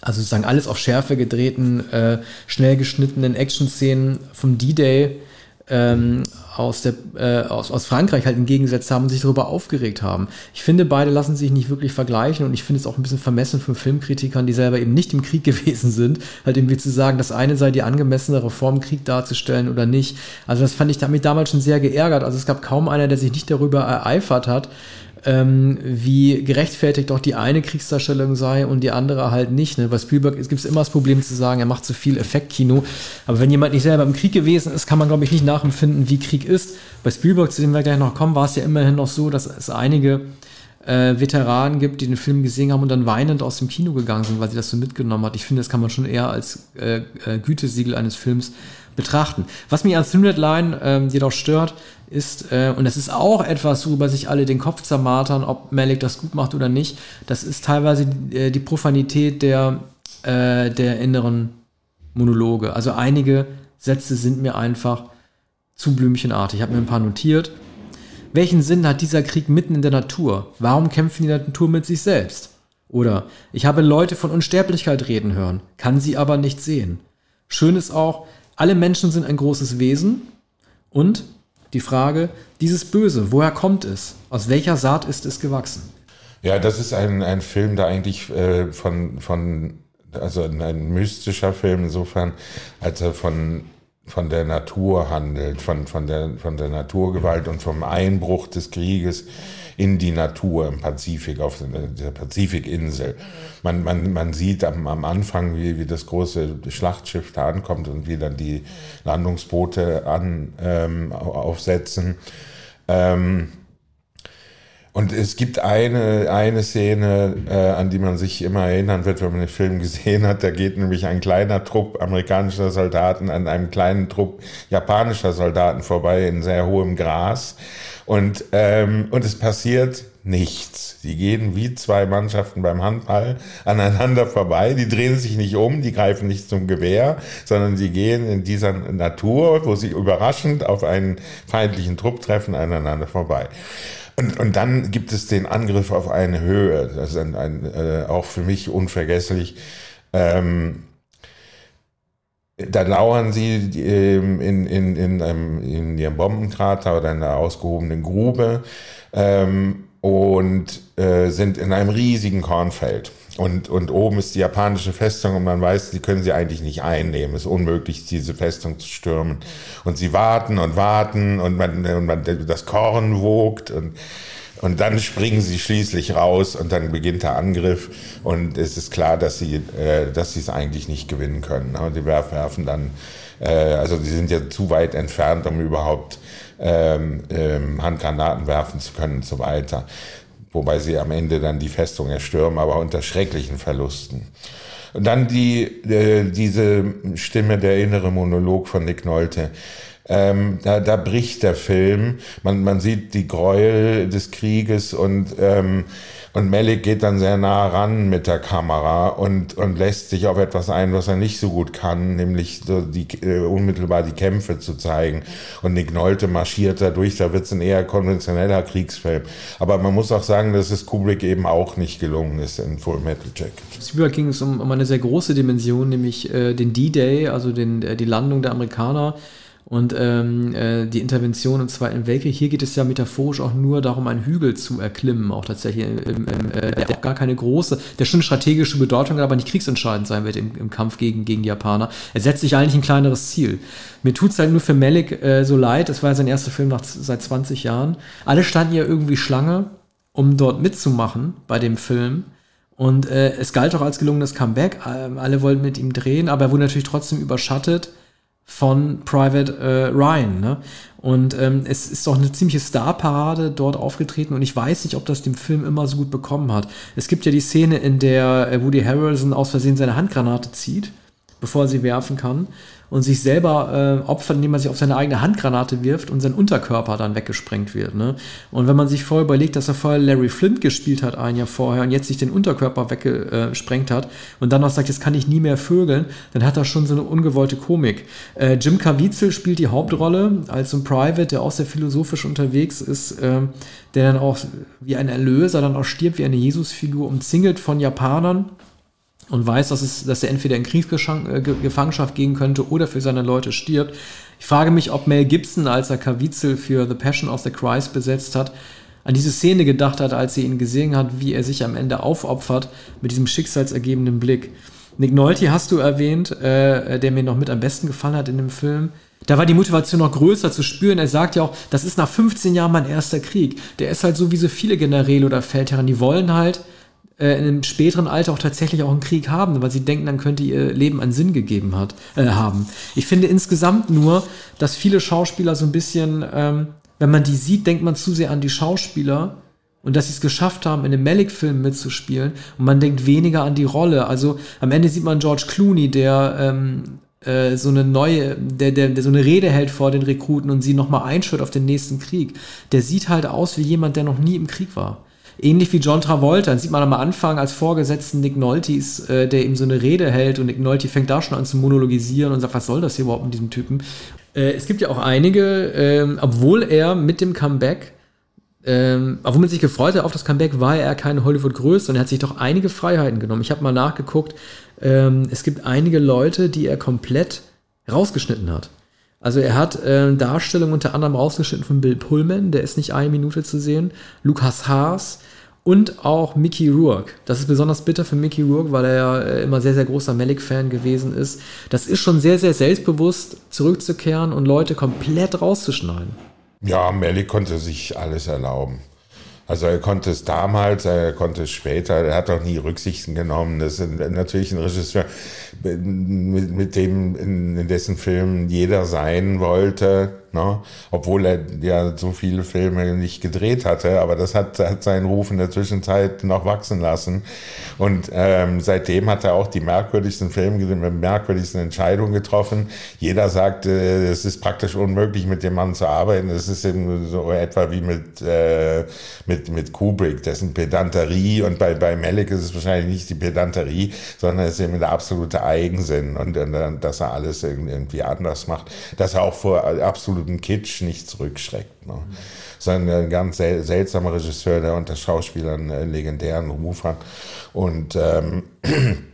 S1: also sozusagen alles auf Schärfe gedrehten, äh, schnell geschnittenen Action-Szenen vom D-Day ähm, aus, der, äh, aus, aus Frankreich halt entgegengesetzt haben und sich darüber aufgeregt haben. Ich finde, beide lassen sich nicht wirklich vergleichen und ich finde es auch ein bisschen vermessen von Filmkritikern, die selber eben nicht im Krieg gewesen sind, halt irgendwie zu sagen, das eine sei die angemessenere Form, Krieg darzustellen oder nicht. Also das fand ich damit damals schon sehr geärgert. Also es gab kaum einer, der sich nicht darüber ereifert hat, ähm, wie gerechtfertigt auch die eine Kriegsdarstellung sei und die andere halt nicht. Ne? Bei Spielberg gibt es immer das Problem zu sagen, er macht zu viel Effektkino. Aber wenn jemand nicht selber im Krieg gewesen ist, kann man, glaube ich, nicht nachempfinden, wie Krieg ist. Bei Spielberg, zu dem wir gleich noch kommen, war es ja immerhin noch so, dass es einige äh, Veteranen gibt, die den Film gesehen haben und dann weinend aus dem Kino gegangen sind, weil sie das so mitgenommen hat. Ich finde, das kann man schon eher als äh, äh, Gütesiegel eines Films betrachten. Was mich an Thin Line ähm, jedoch stört, ist, äh, und das ist auch etwas, worüber sich alle den Kopf zermartern, ob Malik das gut macht oder nicht, das ist teilweise die, äh, die Profanität der, äh, der inneren Monologe. Also einige Sätze sind mir einfach zu blümchenartig. Ich habe mir ein paar notiert. Welchen Sinn hat dieser Krieg mitten in der Natur? Warum kämpfen die Natur mit sich selbst? Oder ich habe Leute von Unsterblichkeit reden hören, kann sie aber nicht sehen. Schön ist auch, alle Menschen sind ein großes Wesen und die Frage, dieses Böse, woher kommt es? Aus welcher Saat ist es gewachsen?
S2: Ja, das ist ein, ein Film, der eigentlich äh, von, von, also ein mystischer Film insofern, als er von, von der Natur handelt, von, von, der, von der Naturgewalt und vom Einbruch des Krieges in die Natur im Pazifik, auf der Pazifikinsel. Man, man, man sieht am, am Anfang, wie, wie das große Schlachtschiff da ankommt und wie dann die Landungsboote an, ähm, aufsetzen. Ähm, und es gibt eine, eine Szene, äh, an die man sich immer erinnern wird, wenn man den Film gesehen hat. Da geht nämlich ein kleiner Trupp amerikanischer Soldaten an einem kleinen Trupp japanischer Soldaten vorbei in sehr hohem Gras. Und, ähm, und es passiert nichts. Die gehen wie zwei Mannschaften beim Handball aneinander vorbei. Die drehen sich nicht um, die greifen nicht zum Gewehr, sondern sie gehen in dieser Natur, wo sie überraschend auf einen feindlichen Trupp treffen, aneinander vorbei. Und, und dann gibt es den Angriff auf eine Höhe. Das ist ein, ein, äh, auch für mich unvergesslich. Ähm, da lauern sie ähm, in, in, in, einem, in ihrem Bombenkrater oder in einer ausgehobenen Grube ähm, und äh, sind in einem riesigen Kornfeld. Und, und oben ist die japanische Festung und man weiß, sie können sie eigentlich nicht einnehmen. Es ist unmöglich, diese Festung zu stürmen. Und sie warten und warten und man, und man das Korn wogt und und dann springen sie schließlich raus und dann beginnt der Angriff und es ist klar, dass sie äh, dass sie es eigentlich nicht gewinnen können. Aber die werfen dann, äh, also die sind ja zu weit entfernt, um überhaupt ähm, ähm, Handgranaten werfen zu können und so weiter. Wobei sie am Ende dann die Festung erstürmen, aber unter schrecklichen Verlusten. Und dann die, äh, diese Stimme, der innere Monolog von Nick Nolte. Ähm, da, da bricht der Film. Man, man sieht die Gräuel des Krieges und, ähm, und Malik geht dann sehr nah ran mit der Kamera und, und lässt sich auf etwas ein, was er nicht so gut kann, nämlich so die, äh, unmittelbar die Kämpfe zu zeigen. Und Nick Nolte marschiert da durch, da wird es ein eher konventioneller Kriegsfilm. Aber man muss auch sagen, dass es Kubrick eben auch nicht gelungen ist in Full Metal Jacket.
S1: Spielberg ging es um, um eine sehr große Dimension, nämlich äh, den D-Day, also den, äh, die Landung der Amerikaner und ähm, äh, die Intervention im Zweiten Weltkrieg, hier geht es ja metaphorisch auch nur darum, einen Hügel zu erklimmen, auch tatsächlich, im, im, äh, der auch gar keine große, der schon strategische Bedeutung hat, aber nicht kriegsentscheidend sein wird im, im Kampf gegen, gegen die Japaner. Er setzt sich eigentlich ein kleineres Ziel. Mir tut es halt nur für Malik äh, so leid, es war ja sein erster Film nach, seit 20 Jahren. Alle standen ja irgendwie Schlange, um dort mitzumachen bei dem Film. Und äh, es galt auch als gelungenes Comeback. Ähm, alle wollten mit ihm drehen, aber er wurde natürlich trotzdem überschattet von Private äh, Ryan. Ne? Und ähm, es ist doch eine ziemliche Starparade dort aufgetreten und ich weiß nicht, ob das dem Film immer so gut bekommen hat. Es gibt ja die Szene, in der äh, Woody Harrelson aus Versehen seine Handgranate zieht, bevor er sie werfen kann und sich selber äh, opfert, indem man sich auf seine eigene Handgranate wirft und sein Unterkörper dann weggesprengt wird. Ne? Und wenn man sich vorher überlegt, dass er vorher Larry Flint gespielt hat, ein Jahr vorher, und jetzt sich den Unterkörper weggesprengt hat und dann noch sagt, jetzt kann ich nie mehr vögeln, dann hat er schon so eine ungewollte Komik. Äh, Jim Caviezel spielt die Hauptrolle als so ein Private, der auch sehr philosophisch unterwegs ist, äh, der dann auch wie ein Erlöser dann auch stirbt, wie eine Jesusfigur, umzingelt von Japanern und weiß, dass, es, dass er entweder in Kriegsgefangenschaft gehen könnte oder für seine Leute stirbt. Ich frage mich, ob Mel Gibson, als er Caviezel für The Passion of the Christ besetzt hat, an diese Szene gedacht hat, als sie ihn gesehen hat, wie er sich am Ende aufopfert mit diesem schicksalsergebenden Blick. Nick Nolte hast du erwähnt, äh, der mir noch mit am besten gefallen hat in dem Film. Da war die Motivation noch größer zu spüren. Er sagt ja auch, das ist nach 15 Jahren mein erster Krieg. Der ist halt so wie so viele Generäle oder Feldherren, die wollen halt, äh, in einem späteren Alter auch tatsächlich auch einen Krieg haben, weil sie denken, dann könnte ihr Leben einen Sinn gegeben hat, äh, haben. Ich finde insgesamt nur, dass viele Schauspieler so ein bisschen, ähm, wenn man die sieht, denkt man zu sehr an die Schauspieler und dass sie es geschafft haben, in einem Malik-Film mitzuspielen und man denkt weniger an die Rolle. Also am Ende sieht man George Clooney, der ähm, äh, so eine neue, der, der, der so eine Rede hält vor den Rekruten und sie nochmal einschwört auf den nächsten Krieg. Der sieht halt aus wie jemand, der noch nie im Krieg war. Ähnlich wie John Travolta, dann sieht man am Anfang als Vorgesetzten Nick Noltis, äh, der ihm so eine Rede hält und Nick Nolte fängt da schon an zu monologisieren und sagt, was soll das hier überhaupt mit diesem Typen? Äh, es gibt ja auch einige, ähm, obwohl er mit dem Comeback ähm, obwohl man sich gefreut hat auf das Comeback, war er keine Hollywood-Größe und er hat sich doch einige Freiheiten genommen. Ich habe mal nachgeguckt, ähm, es gibt einige Leute, die er komplett rausgeschnitten hat. Also er hat äh, Darstellungen unter anderem rausgeschnitten von Bill Pullman, der ist nicht eine Minute zu sehen, Lukas Haas und auch Mickey Rourke. Das ist besonders bitter für Mickey Rourke, weil er ja äh, immer sehr, sehr großer Malik-Fan gewesen ist. Das ist schon sehr, sehr selbstbewusst, zurückzukehren und Leute komplett rauszuschneiden.
S2: Ja, Malik konnte sich alles erlauben. Also er konnte es damals, er konnte es später, er hat auch nie Rücksichten genommen. Das ist natürlich ein Regisseur, mit, mit dem, in, in dessen Film jeder sein wollte Ne? Obwohl er ja so viele Filme nicht gedreht hatte, aber das hat, hat seinen Ruf in der Zwischenzeit noch wachsen lassen. Und ähm, seitdem hat er auch die merkwürdigsten Filme, die merkwürdigsten Entscheidungen getroffen. Jeder sagt, äh, es ist praktisch unmöglich, mit dem Mann zu arbeiten. Es ist eben so etwa wie mit, äh, mit, mit Kubrick, dessen Pedanterie. Und bei, bei Malik ist es wahrscheinlich nicht die Pedanterie, sondern es ist eben der absolute Eigensinn und, und dass er alles irgendwie anders macht. Dass er auch vor absolut absoluten Kitsch nicht zurückschreckt. Ne? Mhm. Sondern ein ganz sel seltsamer Regisseur, der unter Schauspielern einen legendären Ruf hat. Und ähm, äh,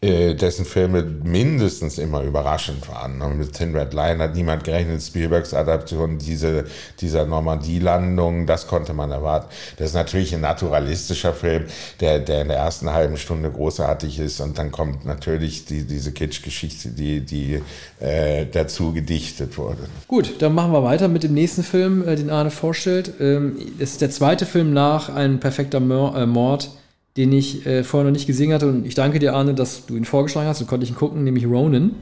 S2: dessen Filme mindestens immer überraschend waren. Und mit Thin Red Line hat niemand gerechnet. Spielbergs Adaption diese, dieser Normandie-Landung, das konnte man erwarten. Das ist natürlich ein naturalistischer Film, der, der in der ersten halben Stunde großartig ist. Und dann kommt natürlich die, diese Kitsch-Geschichte, die, die äh, dazu gedichtet wurde.
S1: Gut, dann machen wir weiter mit dem nächsten Film, äh, den Arne vorstellt. Ähm, ist der zweite Film nach Ein perfekter äh, Mord den ich äh, vorher noch nicht gesehen hatte. Und ich danke dir, Arne, dass du ihn vorgeschlagen hast. So konnte ich ihn gucken, nämlich Ronin.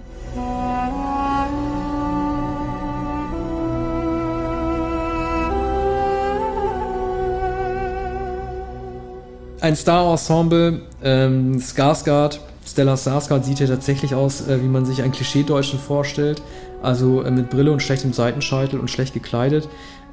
S1: Ein Star-Ensemble, ähm, Skarsgård, Stella Skarsgård sieht ja tatsächlich aus, äh, wie man sich einen Klischee-Deutschen vorstellt. Also äh, mit Brille und schlechtem Seitenscheitel und schlecht gekleidet.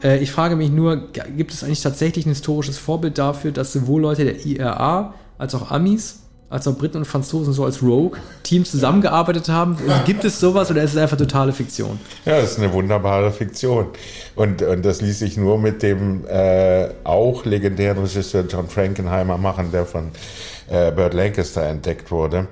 S1: Äh, ich frage mich nur, gibt es eigentlich tatsächlich ein historisches Vorbild dafür, dass sowohl Leute der IRA als auch Amis als auch Briten und Franzosen so als Rogue-Team zusammengearbeitet haben? Gibt es sowas oder ist es einfach totale Fiktion?
S2: Ja, das ist eine wunderbare Fiktion. Und, und das ließ sich nur mit dem äh, auch legendären Regisseur John Frankenheimer machen, der von äh, Burt Lancaster entdeckt wurde.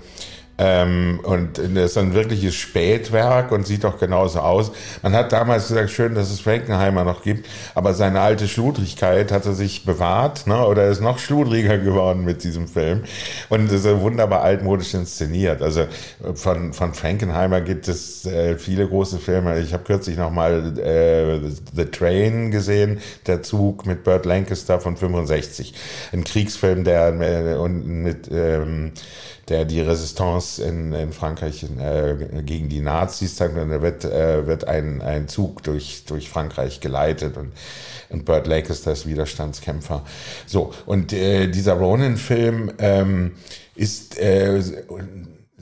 S2: Ähm, und das ist ein wirkliches Spätwerk und sieht doch genauso aus. Man hat damals gesagt, schön, dass es Frankenheimer noch gibt, aber seine alte Schludrigkeit hat er sich bewahrt, ne? oder ist noch schludriger geworden mit diesem Film. Und ist wunderbar altmodisch inszeniert. Also von, von Frankenheimer gibt es äh, viele große Filme. Ich habe kürzlich noch mal äh, The Train gesehen, der Zug mit Burt Lancaster von 65. Ein Kriegsfilm, der äh, und mit ähm, der die Resistance in, in Frankreich äh, gegen die Nazis zeigt. Und da wird, äh, wird ein, ein Zug durch, durch Frankreich geleitet und, und Burt Lancaster ist Widerstandskämpfer. So, und äh, dieser Ronin-Film ähm, ist äh,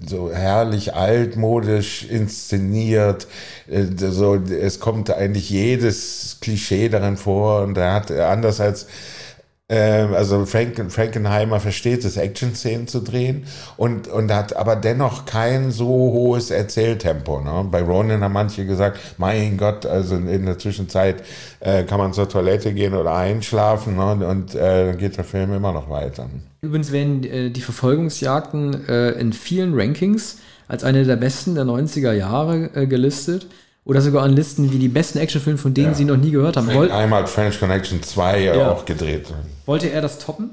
S2: so herrlich altmodisch inszeniert. Äh, so, es kommt eigentlich jedes Klischee darin vor und er hat anders als also Franken, Frankenheimer versteht es, Action-Szenen zu drehen und, und hat aber dennoch kein so hohes Erzähltempo. Ne? Bei Ronin haben manche gesagt, mein Gott, also in der Zwischenzeit äh, kann man zur Toilette gehen oder einschlafen ne? und äh, dann geht der Film immer noch weiter.
S1: Übrigens werden äh, die Verfolgungsjagden äh, in vielen Rankings als eine der besten der 90er Jahre äh, gelistet oder sogar an Listen wie die besten Actionfilme, von denen ja. sie noch nie gehört haben.
S2: Wollt, Einmal French Connection 2 ja. auch gedreht.
S1: Wollte er das toppen?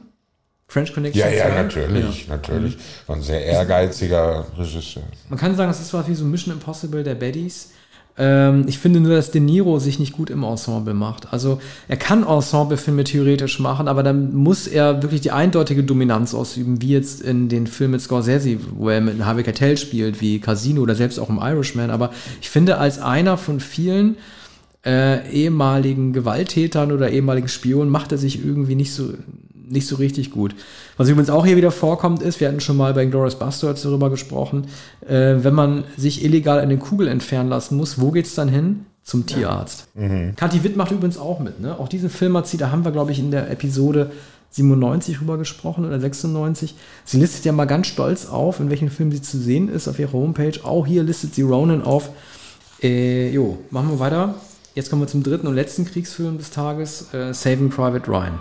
S2: French Connection ja, 2? Ja, natürlich, ja. natürlich. War ein sehr ehrgeiziger Regisseur.
S1: Man kann sagen, es ist was wie so Mission Impossible der Baddies. Ähm, ich finde nur, dass De Niro sich nicht gut im Ensemble macht. Also er kann Ensemblefilme theoretisch machen, aber dann muss er wirklich die eindeutige Dominanz ausüben, wie jetzt in den Filmen mit Scorsese, wo er mit Harvey Keitel spielt, wie Casino oder selbst auch im Irishman. Aber ich finde, als einer von vielen äh, ehemaligen Gewalttätern oder ehemaligen Spionen macht er sich irgendwie nicht so nicht so richtig gut. Was übrigens auch hier wieder vorkommt, ist, wir hatten schon mal bei Glorious Bastards darüber gesprochen, äh, wenn man sich illegal eine Kugel entfernen lassen muss, wo geht's dann hin? Zum Tierarzt. Ja. Mhm. Kathi Witt macht übrigens auch mit. Ne? Auch diesen Film hat sie, da haben wir, glaube ich, in der Episode 97 rüber gesprochen oder 96. Sie listet ja mal ganz stolz auf, in welchen Filmen sie zu sehen ist auf ihrer Homepage. Auch hier listet sie Ronan auf. Äh, jo, machen wir weiter. Jetzt kommen wir zum dritten und letzten Kriegsfilm des Tages, äh, Saving Private Ryan.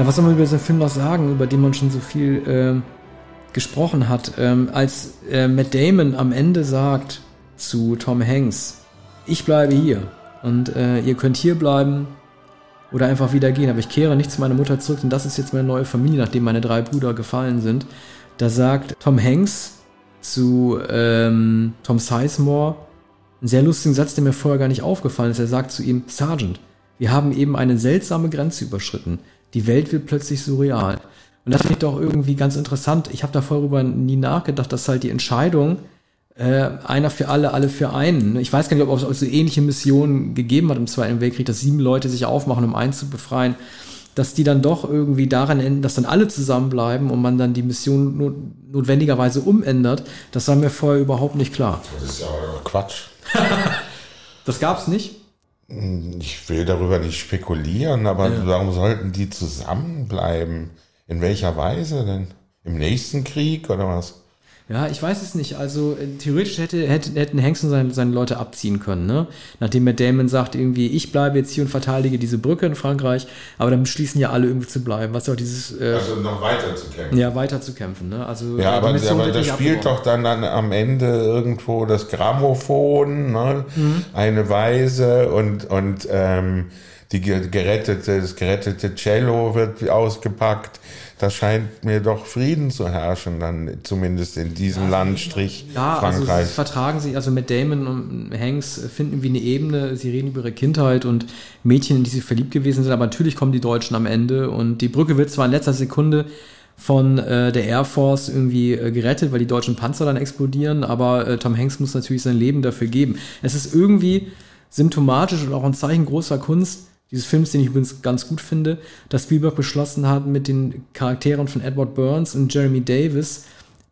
S1: Ja, was soll man über diesen Film noch sagen, über den man schon so viel ähm, gesprochen hat? Ähm, als äh, Matt Damon am Ende sagt zu Tom Hanks, ich bleibe hier und äh, ihr könnt hier bleiben oder einfach wieder gehen, aber ich kehre nicht zu meiner Mutter zurück, denn das ist jetzt meine neue Familie, nachdem meine drei Brüder gefallen sind. Da sagt Tom Hanks zu ähm, Tom Sizemore einen sehr lustigen Satz, der mir vorher gar nicht aufgefallen ist. Er sagt zu ihm, Sergeant, wir haben eben eine seltsame Grenze überschritten die Welt wird plötzlich surreal. Und das finde ich doch irgendwie ganz interessant. Ich habe da darüber nie nachgedacht, dass halt die Entscheidung äh, einer für alle, alle für einen. Ich weiß gar nicht, ob es so ähnliche Missionen gegeben hat im Zweiten Weltkrieg, dass sieben Leute sich aufmachen, um einen zu befreien, dass die dann doch irgendwie daran enden, dass dann alle zusammenbleiben und man dann die Mission not notwendigerweise umändert. Das war mir vorher überhaupt nicht klar.
S2: Das ist aber Quatsch.
S1: das gab's nicht?
S2: Ich will darüber nicht spekulieren, aber ja. warum sollten die zusammenbleiben? In welcher Weise denn? Im nächsten Krieg oder was?
S1: Ja, ich weiß es nicht. Also äh, theoretisch hätte, hätte, hätten Hengsten seine, seine Leute abziehen können, ne? Nachdem Matt Damon sagt, irgendwie, ich bleibe jetzt hier und verteidige diese Brücke in Frankreich, aber dann beschließen ja alle irgendwie zu bleiben. Was auch dieses.
S2: Äh, also noch weiter zu kämpfen.
S1: Ja, weiter zu kämpfen, ne? Also,
S2: ja, aber, aber da spielt doch dann, dann am Ende irgendwo das Grammophon, ne? Mhm. Eine Weise und, und ähm, die gerettete, das gerettete Cello wird ausgepackt da scheint mir doch Frieden zu herrschen, dann zumindest in diesem ja, Landstrich ja, Frankreich.
S1: Also sie vertragen sich, also mit Damon und Hanks finden wie eine Ebene, sie reden über ihre Kindheit und Mädchen, in die sie verliebt gewesen sind, aber natürlich kommen die Deutschen am Ende und die Brücke wird zwar in letzter Sekunde von äh, der Air Force irgendwie äh, gerettet, weil die deutschen Panzer dann explodieren, aber äh, Tom Hanks muss natürlich sein Leben dafür geben. Es ist irgendwie symptomatisch und auch ein Zeichen großer Kunst, dieses Films, den ich übrigens ganz gut finde, dass Spielberg beschlossen hat, mit den Charakteren von Edward Burns und Jeremy Davis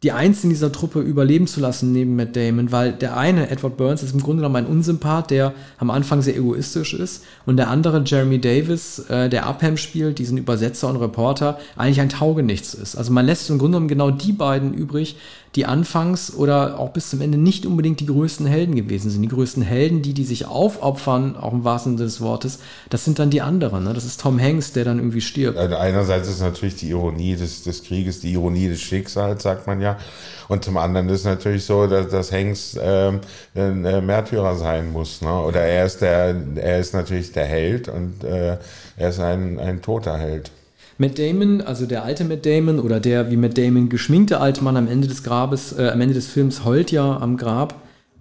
S1: die einzelnen dieser Truppe überleben zu lassen neben Matt Damon, weil der eine, Edward Burns, ist im Grunde genommen ein Unsympath, der am Anfang sehr egoistisch ist und der andere, Jeremy Davis, äh, der Upham spielt, diesen Übersetzer und Reporter, eigentlich ein Taugenichts ist. Also man lässt im Grunde genommen genau die beiden übrig, die anfangs oder auch bis zum Ende nicht unbedingt die größten Helden gewesen sind. Die größten Helden, die, die sich aufopfern, auch im wahrsten Sinne des Wortes, das sind dann die anderen. Ne? Das ist Tom Hanks, der dann irgendwie stirbt.
S2: Also einerseits ist natürlich die Ironie des, des Krieges, die Ironie des Schicksals, sagt man ja. Und zum anderen ist es natürlich so, dass, dass Hanks ähm, ein Märtyrer sein muss. Ne? Oder er ist der, er ist natürlich der Held und äh, er ist ein, ein toter Held.
S1: Matt Damon, also der alte Matt Damon oder der wie Matt Damon geschminkte alte Mann am Ende des Grabes, äh, am Ende des Films heult ja am Grab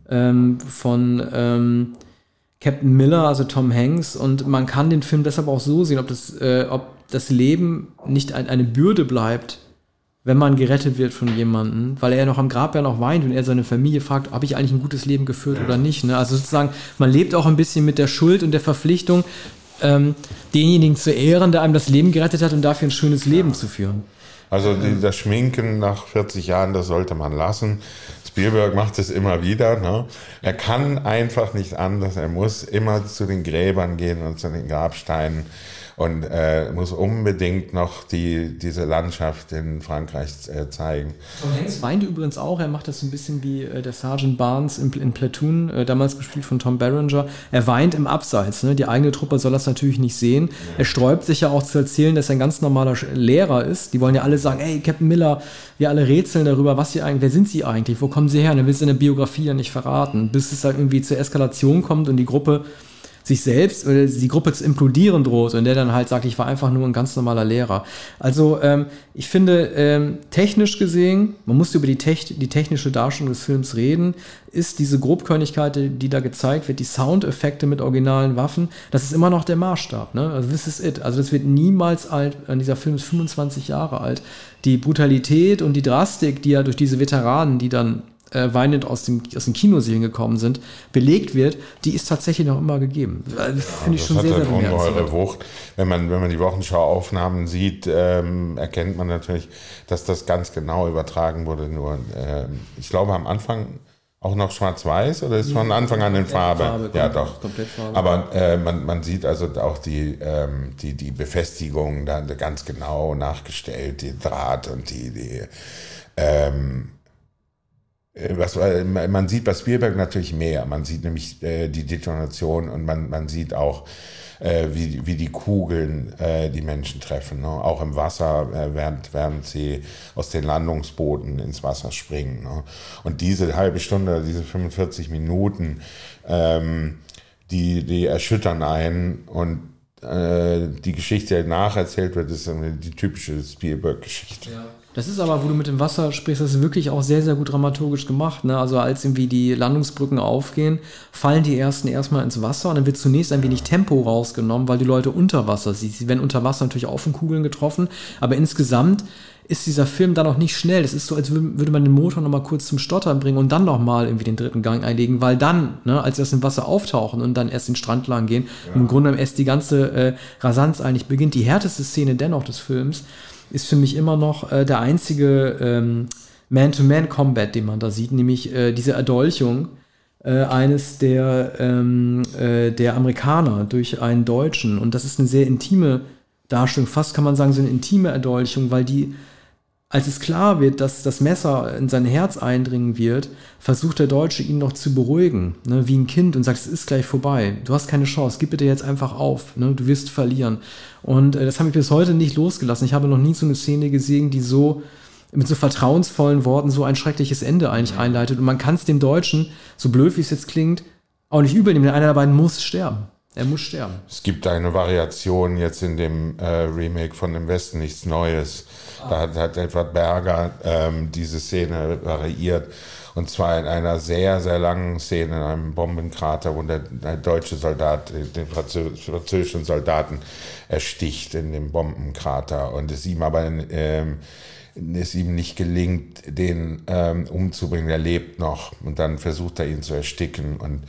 S1: ähm, von ähm, Captain Miller, also Tom Hanks. Und man kann den Film deshalb auch so sehen, ob das, äh, ob das Leben nicht ein, eine Bürde bleibt, wenn man gerettet wird von jemandem, weil er noch am Grab ja noch weint und er seine Familie fragt, habe ich eigentlich ein gutes Leben geführt oder nicht. Ne? Also sozusagen, man lebt auch ein bisschen mit der Schuld und der Verpflichtung, ähm, denjenigen zu ehren, der einem das Leben gerettet hat und dafür ein schönes Leben zu führen.
S2: Also die, das Schminken nach 40 Jahren, das sollte man lassen. Spielberg macht es immer wieder. Ne? Er kann einfach nicht anders. Er muss immer zu den Gräbern gehen und zu den Grabsteinen und äh, muss unbedingt noch die, diese Landschaft in Frankreich äh, zeigen.
S1: Tom Hanks weint übrigens auch, er macht das so ein bisschen wie äh, der Sergeant Barnes in, in Platoon, äh, damals gespielt von Tom Berenger. Er weint im Abseits, ne? die eigene Truppe soll das natürlich nicht sehen. Er sträubt sich ja auch zu erzählen, dass er ein ganz normaler Lehrer ist. Die wollen ja alle sagen, ey, Captain Miller, wir alle rätseln darüber, was sie eigentlich, wer sind sie eigentlich, wo kommen sie her? Und er will seine Biografie ja nicht verraten, bis es halt irgendwie zur Eskalation kommt und die Gruppe sich selbst oder die Gruppe zu implodieren droht und der dann halt sagt, ich war einfach nur ein ganz normaler Lehrer. Also ähm, ich finde, ähm, technisch gesehen, man muss über die, Tech die technische Darstellung des Films reden, ist diese Grobkörnigkeit, die da gezeigt wird, die Soundeffekte mit originalen Waffen, das ist immer noch der Maßstab. Ne? Also this is it. Also das wird niemals alt, dieser Film ist 25 Jahre alt. Die Brutalität und die Drastik, die ja durch diese Veteranen, die dann äh, weinend aus, dem, aus den Kinosälen gekommen sind, belegt wird, die ist tatsächlich noch immer gegeben.
S2: Äh, Finde ich schon sehr, sehr ungeheure Wucht. Wenn man, wenn man die Wochenschauaufnahmen sieht, ähm, erkennt man natürlich, dass das ganz genau übertragen wurde. Nur, äh, ich glaube, am Anfang auch noch schwarz-weiß oder ist von Anfang an in Farbe? Farbe ja, doch. Komplett Farbe. Aber äh, man, man sieht also auch die, ähm, die, die Befestigung da ganz genau nachgestellt, die Draht und die, die ähm, äh, was, man sieht bei Spielberg natürlich mehr. Man sieht nämlich äh, die Detonation und man, man sieht auch, äh, wie, wie die Kugeln äh, die Menschen treffen. Ne? Auch im Wasser, äh, während, während sie aus den Landungsbooten ins Wasser springen. Ne? Und diese halbe Stunde, diese 45 Minuten, ähm, die, die erschüttern einen und äh, die Geschichte, die nacherzählt wird, ist die typische Spielberg-Geschichte. Ja.
S1: Das ist aber, wo du mit dem Wasser sprichst, das ist wirklich auch sehr, sehr gut dramaturgisch gemacht. Ne? Also als irgendwie die Landungsbrücken aufgehen, fallen die ersten erstmal ins Wasser und dann wird zunächst ein wenig Tempo rausgenommen, weil die Leute unter Wasser sind. Sie werden unter Wasser natürlich auch von Kugeln getroffen, aber insgesamt ist dieser Film dann auch nicht schnell. Das ist so, als würde man den Motor nochmal kurz zum Stottern bringen und dann nochmal irgendwie den dritten Gang einlegen, weil dann, ne, als sie aus dem Wasser auftauchen und dann erst den Strand lang gehen, ja. im Grunde erst die ganze äh, Rasanz eigentlich beginnt. Die härteste Szene dennoch des Films ist für mich immer noch äh, der einzige ähm, Man-to-Man-Combat, den man da sieht, nämlich äh, diese Erdolchung äh, eines der, ähm, äh, der Amerikaner durch einen Deutschen. Und das ist eine sehr intime Darstellung, fast kann man sagen, so eine intime Erdolchung, weil die als es klar wird, dass das Messer in sein Herz eindringen wird, versucht der Deutsche ihn noch zu beruhigen, ne, wie ein Kind und sagt, es ist gleich vorbei. Du hast keine Chance, gib bitte jetzt einfach auf, ne, du wirst verlieren. Und äh, das habe ich bis heute nicht losgelassen. Ich habe noch nie so eine Szene gesehen, die so mit so vertrauensvollen Worten so ein schreckliches Ende eigentlich einleitet. Und man kann es dem Deutschen, so blöd wie es jetzt klingt, auch nicht übel nehmen, denn einer der beiden muss sterben. Er muss sterben.
S2: Es gibt eine Variation jetzt in dem äh, Remake von dem Westen, nichts Neues da hat, hat Edward Berger ähm, diese Szene variiert. Und zwar in einer sehr, sehr langen Szene in einem Bombenkrater, wo der, der deutsche Soldat den französischen Soldaten ersticht in dem Bombenkrater. Und es ihm aber ähm, es ihm nicht gelingt, den ähm, umzubringen. Er lebt noch und dann versucht er ihn zu ersticken und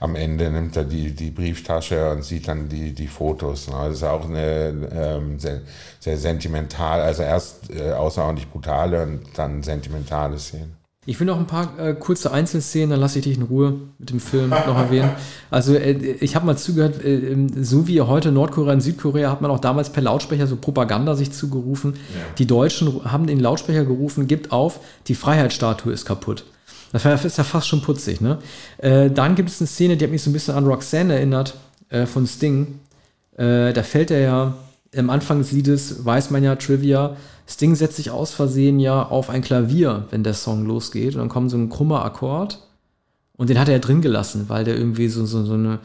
S2: am Ende nimmt er die, die Brieftasche und sieht dann die, die Fotos. Ne? Das ist auch eine ähm, sehr, sehr sentimental, also erst äh, außerordentlich brutale und dann sentimentale Szene.
S1: Ich will noch ein paar äh, kurze Einzelszenen, dann lasse ich dich in Ruhe mit dem Film noch erwähnen. Also äh, ich habe mal zugehört, äh, ähm, so wie heute Nordkorea und Südkorea hat man auch damals per Lautsprecher so Propaganda sich zugerufen. Ja. Die Deutschen haben den Lautsprecher gerufen, gibt auf, die Freiheitsstatue ist kaputt. Das ist ja fast schon putzig, ne? Äh, dann gibt es eine Szene, die hat mich so ein bisschen an Roxanne erinnert, äh, von Sting. Äh, da fällt er ja, am Anfang des Liedes weiß man ja, Trivia, Sting setzt sich aus Versehen ja auf ein Klavier, wenn der Song losgeht. Und dann kommt so ein krummer Akkord. Und den hat er drin gelassen, weil der irgendwie so, so, so eine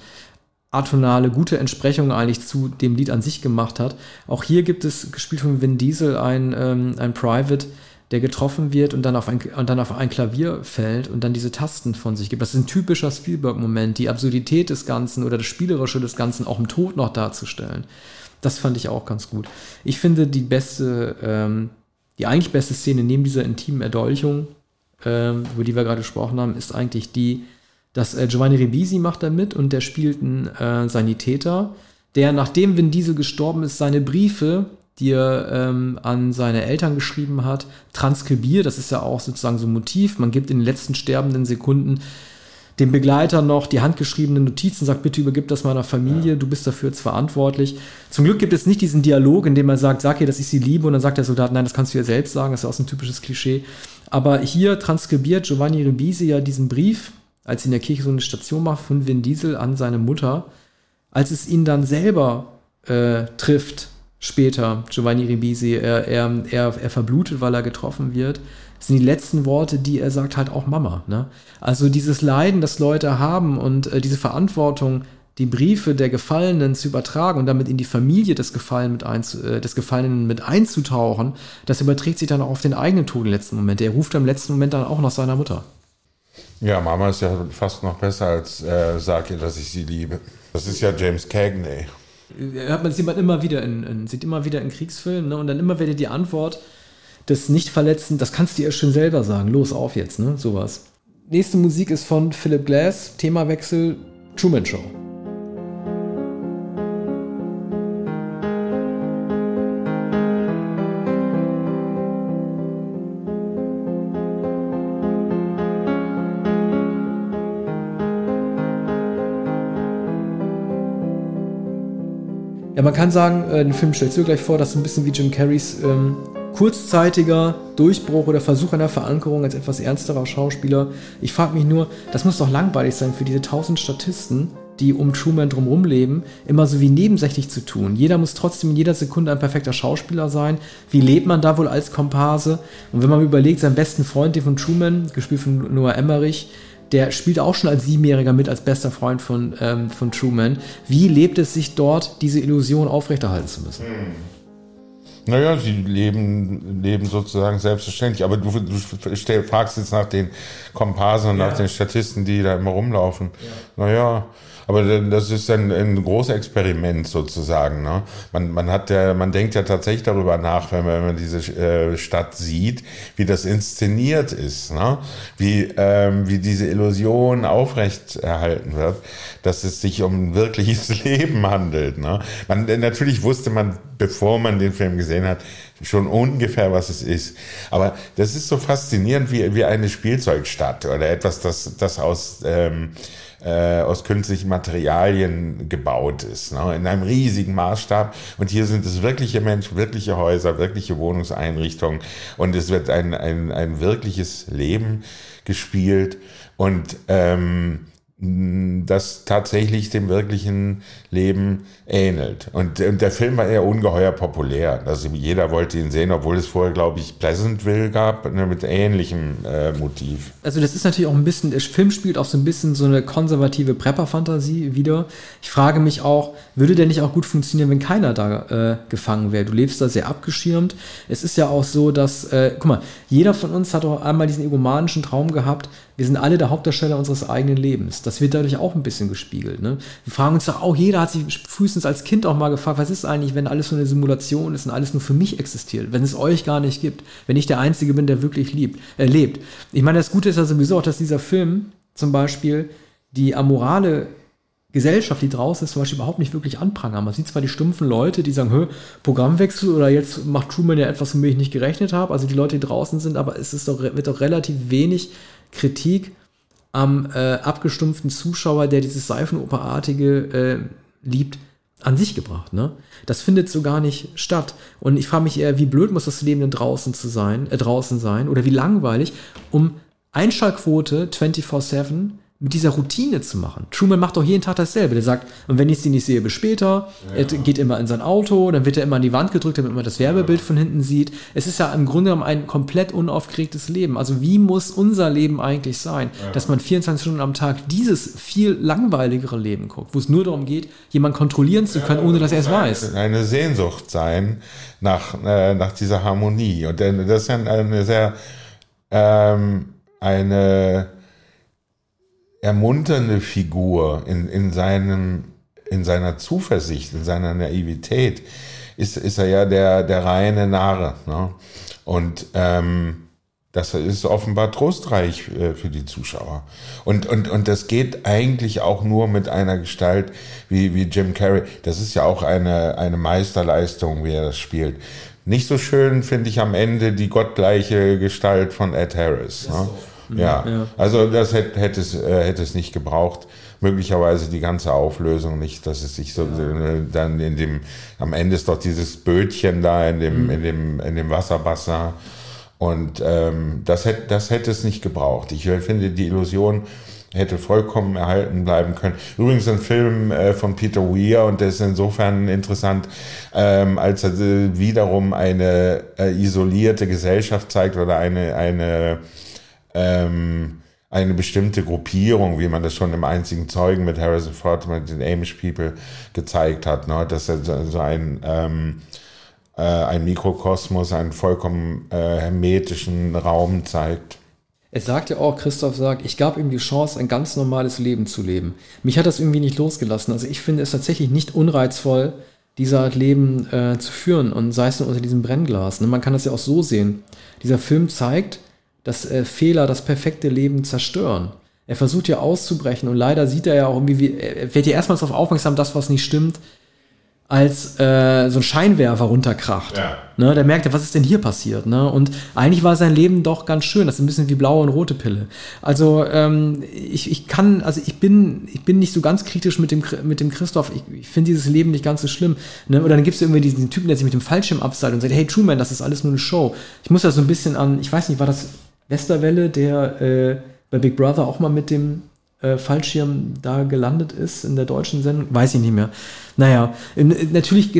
S1: atonale, gute Entsprechung eigentlich zu dem Lied an sich gemacht hat. Auch hier gibt es, gespielt von Vin Diesel, ein, ähm, ein Private, der getroffen wird und dann, auf ein, und dann auf ein Klavier fällt und dann diese Tasten von sich gibt. Das ist ein typischer Spielberg-Moment, die Absurdität des Ganzen oder das Spielerische des Ganzen auch im Tod noch darzustellen. Das fand ich auch ganz gut. Ich finde die beste, ähm, die eigentlich beste Szene neben dieser intimen Erdolchung, ähm, über die wir gerade gesprochen haben, ist eigentlich die, dass äh, Giovanni Ribisi macht da mit und der spielt einen äh, Sanitäter, der nachdem Vin Diesel gestorben ist, seine Briefe, die er ähm, an seine Eltern geschrieben hat, transkribiert. Das ist ja auch sozusagen so ein Motiv. Man gibt in den letzten sterbenden Sekunden dem Begleiter noch die handgeschriebenen Notizen, sagt, bitte übergib das meiner Familie, ja. du bist dafür jetzt verantwortlich. Zum Glück gibt es nicht diesen Dialog, in dem er sagt, sag ihr, dass ich sie liebe, und dann sagt der Soldat, nein, das kannst du ja selbst sagen, das ist auch so ein typisches Klischee. Aber hier transkribiert Giovanni Ribisi ja diesen Brief, als in der Kirche so eine Station macht von Vin Diesel an seine Mutter, als es ihn dann selber äh, trifft, später, Giovanni Ribisi, er, er, er, er verblutet, weil er getroffen wird sind die letzten Worte, die er sagt, halt auch Mama. Ne? Also dieses Leiden, das Leute haben und äh, diese Verantwortung, die Briefe der Gefallenen zu übertragen und damit in die Familie des, Gefallen mit einzu, äh, des Gefallenen mit einzutauchen, das überträgt sich dann auch auf den eigenen Tod im letzten Moment. Er ruft im letzten Moment dann auch nach seiner Mutter.
S2: Ja, Mama ist ja fast noch besser als äh, sag ihr, dass ich sie liebe. Das ist ja James Cagney.
S1: Hört man sieht man immer wieder in, in sieht immer wieder in Kriegsfilmen ne? und dann immer wieder die Antwort, des Nicht-Verletzten, das kannst du dir schön selber sagen. Los, auf jetzt, ne? Sowas. Nächste Musik ist von Philip Glass, Themawechsel, Truman Show. Ja, man kann sagen, äh, den Film stellst du gleich vor, dass so ein bisschen wie Jim Carreys ähm, kurzzeitiger Durchbruch oder Versuch einer Verankerung als etwas ernsterer Schauspieler. Ich frage mich nur, das muss doch langweilig sein für diese tausend Statisten, die um Truman drumherum leben, immer so wie nebensächlich zu tun. Jeder muss trotzdem in jeder Sekunde ein perfekter Schauspieler sein. Wie lebt man da wohl als Komparse? Und wenn man überlegt, sein besten Freund, den von Truman, gespielt von Noah Emmerich, der spielt auch schon als Siebenjähriger mit, als bester Freund von, ähm, von Truman. Wie lebt es sich dort, diese Illusion aufrechterhalten zu müssen? Hm.
S2: Naja, sie leben, leben sozusagen selbstverständlich. Aber du, du fragst jetzt nach den Komparsen und ja. nach den Statisten, die da immer rumlaufen. Ja. Naja, aber das ist ein, ein großes Experiment sozusagen. Ne? Man, man, hat ja, man denkt ja tatsächlich darüber nach, wenn man, wenn man diese äh, Stadt sieht, wie das inszeniert ist, ne? wie, ähm, wie diese Illusion aufrecht erhalten wird, dass es sich um ein wirkliches Leben handelt. Ne? Man, natürlich wusste man, bevor man den Film gesehen hat, schon ungefähr, was es ist. Aber das ist so faszinierend wie, wie eine Spielzeugstadt oder etwas, das, das aus... Ähm, äh, aus künstlichen Materialien gebaut ist, ne? in einem riesigen Maßstab. Und hier sind es wirkliche Menschen, wirkliche Häuser, wirkliche Wohnungseinrichtungen und es wird ein, ein, ein wirkliches Leben gespielt. Und ähm, das tatsächlich dem wirklichen Leben ähnelt. Und, und, der Film war eher ungeheuer populär. Also jeder wollte ihn sehen, obwohl es vorher, glaube ich, Pleasantville gab, ne, mit ähnlichem äh, Motiv.
S1: Also das ist natürlich auch ein bisschen, der Film spielt auch so ein bisschen so eine konservative Prepper-Fantasie wieder. Ich frage mich auch, würde der nicht auch gut funktionieren, wenn keiner da äh, gefangen wäre? Du lebst da sehr abgeschirmt. Es ist ja auch so, dass, äh, guck mal, jeder von uns hat auch einmal diesen egomanischen Traum gehabt, wir sind alle der Hauptdarsteller unseres eigenen Lebens. Das wird dadurch auch ein bisschen gespiegelt. Ne? Wir fragen uns doch auch, jeder hat sich frühestens als Kind auch mal gefragt, was ist eigentlich, wenn alles so eine Simulation ist und alles nur für mich existiert, wenn es euch gar nicht gibt, wenn ich der Einzige bin, der wirklich liebt, äh, lebt. Ich meine, das Gute ist ja sowieso auch, dass dieser Film zum Beispiel die amorale Gesellschaft, die draußen ist, zum Beispiel überhaupt nicht wirklich anprangern. Man sieht zwar die stumpfen Leute, die sagen, Hö, Programmwechsel oder jetzt macht Truman ja etwas, womit ich nicht gerechnet habe. Also die Leute, die draußen sind, aber es ist doch, wird doch relativ wenig Kritik am äh, abgestumpften Zuschauer, der dieses Seifenoperartige äh, liebt, an sich gebracht. Ne? Das findet so gar nicht statt. Und ich frage mich eher, wie blöd muss das Leben denn draußen zu sein, äh, draußen sein oder wie langweilig, um Einschaltquote 24-7 mit dieser Routine zu machen. Truman macht doch jeden Tag dasselbe. Der sagt, und wenn ich sie nicht sehe, bis später. Ja. Er geht immer in sein Auto, dann wird er immer an die Wand gedrückt, damit man das Werbebild ja. von hinten sieht. Es ist ja im Grunde genommen ein komplett unaufgeregtes Leben. Also wie muss unser Leben eigentlich sein, ja. dass man 24 Stunden am Tag dieses viel langweiligere Leben guckt, wo es nur darum geht, jemanden kontrollieren zu können, ohne dass er es weiß.
S2: Eine Sehnsucht sein nach, äh, nach dieser Harmonie. Und das ist ja eine sehr ähm, eine ermunternde Figur in, in, seinem, in seiner Zuversicht, in seiner Naivität, ist, ist er ja der, der reine Narre. Ne? Und ähm, das ist offenbar trostreich äh, für die Zuschauer. Und, und, und das geht eigentlich auch nur mit einer Gestalt wie, wie Jim Carrey. Das ist ja auch eine, eine Meisterleistung, wie er das spielt. Nicht so schön finde ich am Ende die gottgleiche Gestalt von Ed Harris. Ne? Ja. ja. also das hätte, hätte, es, äh, hätte es nicht gebraucht. Möglicherweise die ganze Auflösung nicht, dass es sich so ja. Äh, dann in dem, am Ende ist doch dieses Bötchen da in dem, mhm. in dem, in dem Wasserbassin. Und ähm, das, hätte, das hätte es nicht gebraucht. Ich finde, die Illusion hätte vollkommen erhalten bleiben können. Übrigens ein Film äh, von Peter Weir und der ist insofern interessant, ähm, als er äh, wiederum eine äh, isolierte Gesellschaft zeigt oder eine, eine ähm, eine bestimmte Gruppierung, wie man das schon im einzigen Zeugen mit Harrison Ford, mit den Amish People gezeigt hat, ne? dass er so ein, ähm, äh, ein Mikrokosmos, einen vollkommen äh, hermetischen Raum zeigt.
S1: Es sagt ja auch, Christoph sagt, ich gab ihm die Chance, ein ganz normales Leben zu leben. Mich hat das irgendwie nicht losgelassen. Also ich finde es tatsächlich nicht unreizvoll, dieser Art Leben äh, zu führen und sei es nur unter diesem Brennglas. Ne? Man kann das ja auch so sehen. Dieser Film zeigt, dass äh, Fehler das perfekte Leben zerstören. Er versucht ja auszubrechen und leider sieht er ja auch irgendwie, wie, er wird ja erstmals darauf aufmerksam, das, was nicht stimmt, als äh, so ein Scheinwerfer runterkracht. Ja. Ne, der merkt ja, was ist denn hier passiert? Ne? Und eigentlich war sein Leben doch ganz schön. Das ist ein bisschen wie blaue und rote Pille. Also ähm, ich, ich kann, also ich bin, ich bin nicht so ganz kritisch mit dem, mit dem Christoph. Ich, ich finde dieses Leben nicht ganz so schlimm. Ne? Oder dann gibt es irgendwie diesen Typen, der sich mit dem Fallschirm abseilt und sagt, hey Truman, das ist alles nur eine Show. Ich muss da so ein bisschen an, ich weiß nicht, war das Westerwelle, der äh, bei Big Brother auch mal mit dem äh, Fallschirm da gelandet ist in der deutschen Sendung, weiß ich nicht mehr. Naja, natürlich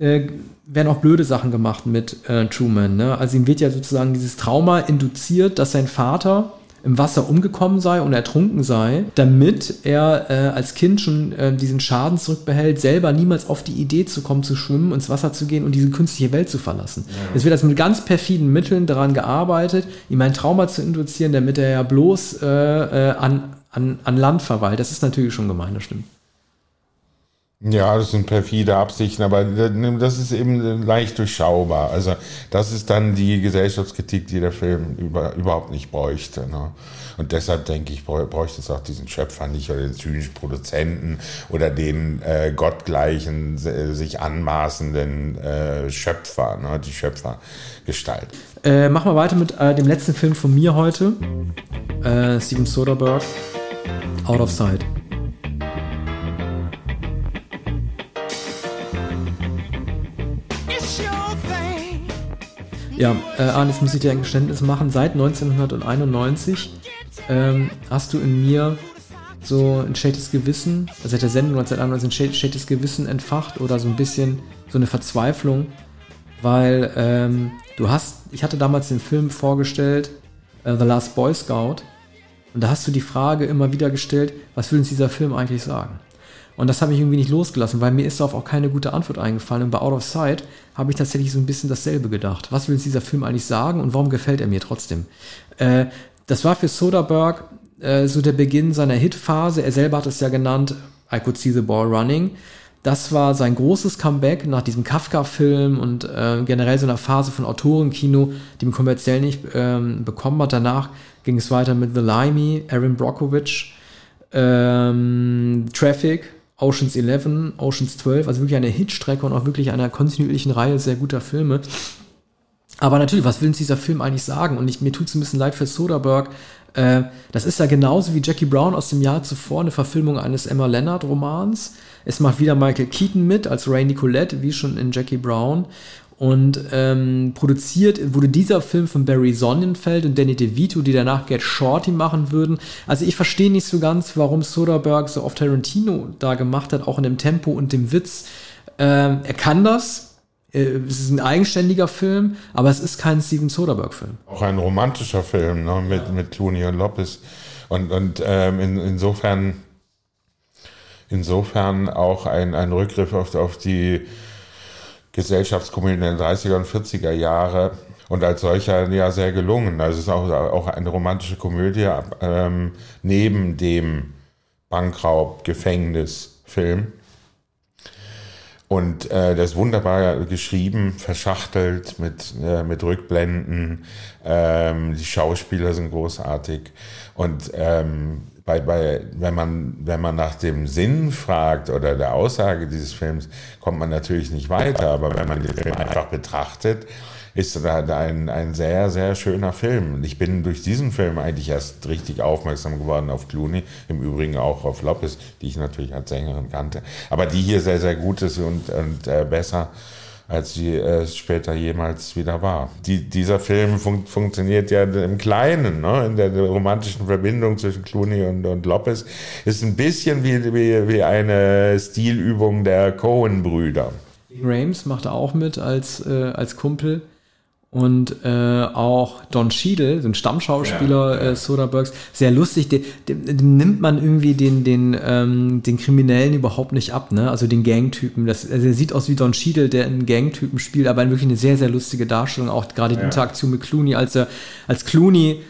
S1: äh, werden auch blöde Sachen gemacht mit äh, Truman. Ne? Also ihm wird ja sozusagen dieses Trauma induziert, dass sein Vater im Wasser umgekommen sei und ertrunken sei, damit er äh, als Kind schon äh, diesen Schaden zurückbehält, selber niemals auf die Idee zu kommen, zu schwimmen, ins Wasser zu gehen und diese künstliche Welt zu verlassen. Ja. Es wird also mit ganz perfiden Mitteln daran gearbeitet, ihm ein Trauma zu induzieren, damit er ja bloß äh, äh an, an, an Land verweilt. Das ist natürlich schon gemein, das stimmt.
S2: Ja, das sind perfide Absichten, aber das ist eben leicht durchschaubar. Also das ist dann die Gesellschaftskritik, die der Film über, überhaupt nicht bräuchte. Ne? Und deshalb denke ich, bräuchte es auch diesen Schöpfer nicht oder den zynischen Produzenten oder den äh, gottgleichen, sich anmaßenden äh, Schöpfer, ne? die Schöpfergestalt.
S1: Äh, machen wir weiter mit äh, dem letzten Film von mir heute. Äh, Steven Soderbergh, Out of Sight. Ja, äh, Arne, jetzt muss ich dir ein Geständnis machen. Seit 1991 ähm, hast du in mir so ein schlechtes Gewissen, also seit der Sendung 1991 ein schlechtes Gewissen entfacht oder so ein bisschen so eine Verzweiflung, weil ähm, du hast, ich hatte damals den Film vorgestellt, äh, The Last Boy Scout, und da hast du die Frage immer wieder gestellt, was will uns dieser Film eigentlich sagen? Und das habe ich irgendwie nicht losgelassen, weil mir ist darauf auch keine gute Antwort eingefallen. Und bei Out of Sight habe ich tatsächlich so ein bisschen dasselbe gedacht. Was will dieser Film eigentlich sagen und warum gefällt er mir trotzdem? Äh, das war für Soderbergh äh, so der Beginn seiner Hitphase. Er selber hat es ja genannt, I Could See the Ball Running. Das war sein großes Comeback nach diesem Kafka-Film und äh, generell so einer Phase von Autorenkino, die man kommerziell nicht ähm, bekommen hat. Danach ging es weiter mit The Limey, Aaron Brockovich ähm, Traffic, Oceans 11, Oceans 12, also wirklich eine Hitstrecke und auch wirklich einer kontinuierlichen Reihe sehr guter Filme. Aber natürlich, was will uns dieser Film eigentlich sagen? Und ich, mir tut es ein bisschen leid für Soderbergh. Äh, das ist ja genauso wie Jackie Brown aus dem Jahr zuvor, eine Verfilmung eines Emma Leonard Romans. Es macht wieder Michael Keaton mit als Ray Nicolette, wie schon in Jackie Brown. Und ähm, produziert wurde dieser Film von Barry Sonnenfeld und Danny DeVito, die danach Get Shorty machen würden. Also ich verstehe nicht so ganz, warum Soderbergh so oft Tarantino da gemacht hat, auch in dem Tempo und dem Witz. Ähm, er kann das. Äh, es ist ein eigenständiger Film, aber es ist kein Steven Soderbergh-Film.
S2: Auch ein romantischer Film ne, mit, mit Clooney und Lopez. Und, und ähm, in, insofern, insofern auch ein, ein Rückgriff auf, auf die Gesellschaftskomödie in den 30er und 40er Jahre und als solcher ja sehr gelungen. Also es ist auch, auch eine romantische Komödie ähm, neben dem Bankraub, Gefängnis, Film. Und äh, das ist wunderbar geschrieben, verschachtelt mit, äh, mit Rückblenden. Ähm, die Schauspieler sind großartig. Und ähm, bei, bei, wenn, man, wenn man nach dem Sinn fragt oder der Aussage dieses Films, kommt man natürlich nicht weiter. Aber wenn man den Film einfach betrachtet, ist das ein, ein sehr, sehr schöner Film. Und ich bin durch diesen Film eigentlich erst richtig aufmerksam geworden auf Clooney, im Übrigen auch auf Lopez, die ich natürlich als Sängerin kannte, aber die hier sehr, sehr gut ist und, und äh, besser als sie äh, später jemals wieder war. Die, dieser Film fun funktioniert ja im Kleinen, ne? in der, der, romantischen Verbindung zwischen Clooney und, und Lopez. Ist ein bisschen wie, wie, wie eine Stilübung der Cohen-Brüder.
S1: Rames macht auch mit als, äh, als Kumpel und äh, auch Don Cheadle, so ein Stammschauspieler ja, ja. Äh, Soderberghs, sehr lustig. Dem, dem, dem, nimmt man irgendwie den den ähm, den Kriminellen überhaupt nicht ab, ne? Also den Gangtypen. Das, also er sieht aus wie Don Cheadle, der einen Gangtypen spielt, aber wirklich eine sehr sehr lustige Darstellung. Auch gerade die ja. Interaktion mit Clooney, als er als Clooney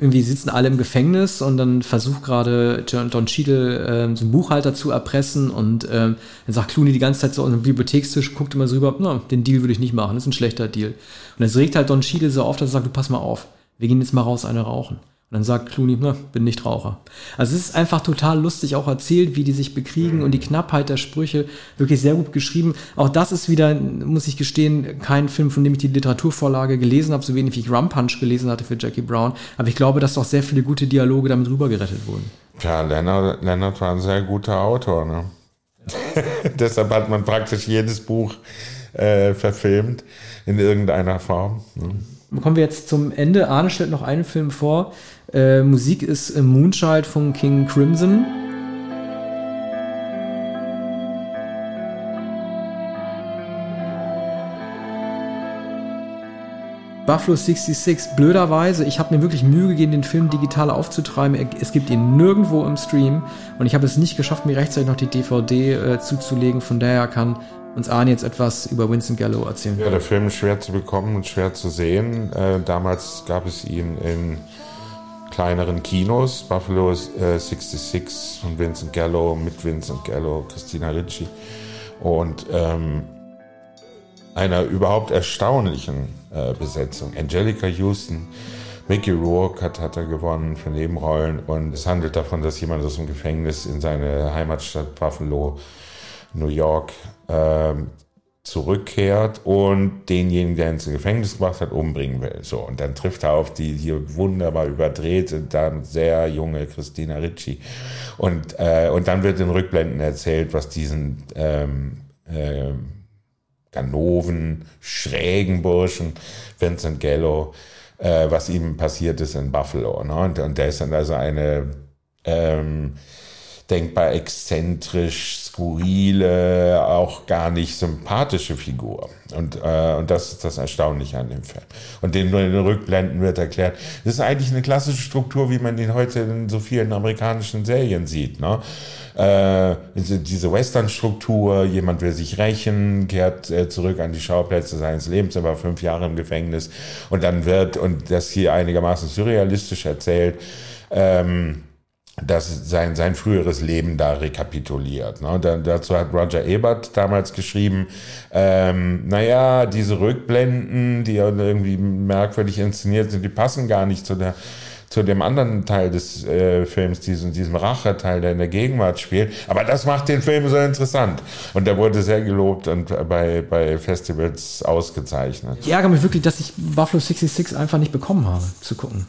S1: irgendwie sitzen alle im Gefängnis und dann versucht gerade Don Cheadle ähm, so einen Buchhalter zu erpressen und ähm, dann sagt Clooney die ganze Zeit so an den Bibliothekstisch, guckt immer so rüber, na, den Deal würde ich nicht machen, das ist ein schlechter Deal. Und es regt halt Don Cheadle so auf, dass er sagt, du pass mal auf, wir gehen jetzt mal raus eine rauchen. Und dann sagt Clooney, na, bin nicht Raucher. Also es ist einfach total lustig auch erzählt, wie die sich bekriegen und die Knappheit der Sprüche wirklich sehr gut geschrieben. Auch das ist wieder, muss ich gestehen, kein Film, von dem ich die Literaturvorlage gelesen habe, so wenig wie ich Rum Punch gelesen hatte für Jackie Brown. Aber ich glaube, dass doch sehr viele gute Dialoge damit rübergerettet wurden.
S2: Ja, Leonard, Leonard war ein sehr guter Autor. Ne? Deshalb hat man praktisch jedes Buch äh, verfilmt in irgendeiner Form. Ne?
S1: Kommen wir jetzt zum Ende. Arne stellt noch einen Film vor. Äh, Musik ist Moonchild von King Crimson. Buffalo 66, blöderweise, ich habe mir wirklich Mühe gegeben, den Film digital aufzutreiben. Es gibt ihn nirgendwo im Stream und ich habe es nicht geschafft, mir rechtzeitig noch die DVD äh, zuzulegen. Von daher kann uns Arne jetzt etwas über Winston Gallo erzählen.
S2: Ja, der Film ist schwer zu bekommen und schwer zu sehen. Äh, damals gab es ihn in kleineren Kinos. Buffalo äh, 66 von Vincent Gallo mit Vincent Gallo, Christina Ricci und ähm, einer überhaupt erstaunlichen äh, Besetzung. Angelica Houston, Mickey Rourke hat, hat er gewonnen für Nebenrollen und es handelt davon, dass jemand aus dem Gefängnis in seine Heimatstadt Buffalo, New York, ähm, zurückkehrt und denjenigen, der ins Gefängnis gebracht hat, umbringen will. So, und dann trifft er auf die hier wunderbar überdrehte, dann sehr junge Christina Ricci. Und, äh, und dann wird in Rückblenden erzählt, was diesen ähm, äh, Ganoven, schrägen Burschen, Vincent Gallo, äh, was ihm passiert ist in Buffalo. Ne? Und, und der ist dann also eine ähm, denkbar exzentrisch, skurrile, auch gar nicht sympathische Figur. Und, äh, und das ist das Erstaunliche an dem Film. Und den, in den Rückblenden wird erklärt, das ist eigentlich eine klassische Struktur, wie man ihn heute in so vielen amerikanischen Serien sieht. Ne? Äh, diese Western-Struktur, jemand will sich rächen, kehrt äh, zurück an die Schauplätze seines Lebens, er war fünf Jahre im Gefängnis und dann wird, und das hier einigermaßen surrealistisch erzählt, ähm, dass sein, sein früheres Leben da rekapituliert. Ne? Da, dazu hat Roger Ebert damals geschrieben, ähm, naja, diese Rückblenden, die irgendwie merkwürdig inszeniert sind, die passen gar nicht zu der zu dem anderen Teil des äh, Films, diesem, diesem Racheteil, der in der Gegenwart spielt. Aber das macht den Film so interessant. Und der wurde sehr gelobt und bei, bei Festivals ausgezeichnet.
S1: Ich ärgere mich wirklich, dass ich Buffalo 66 einfach nicht bekommen habe, zu gucken.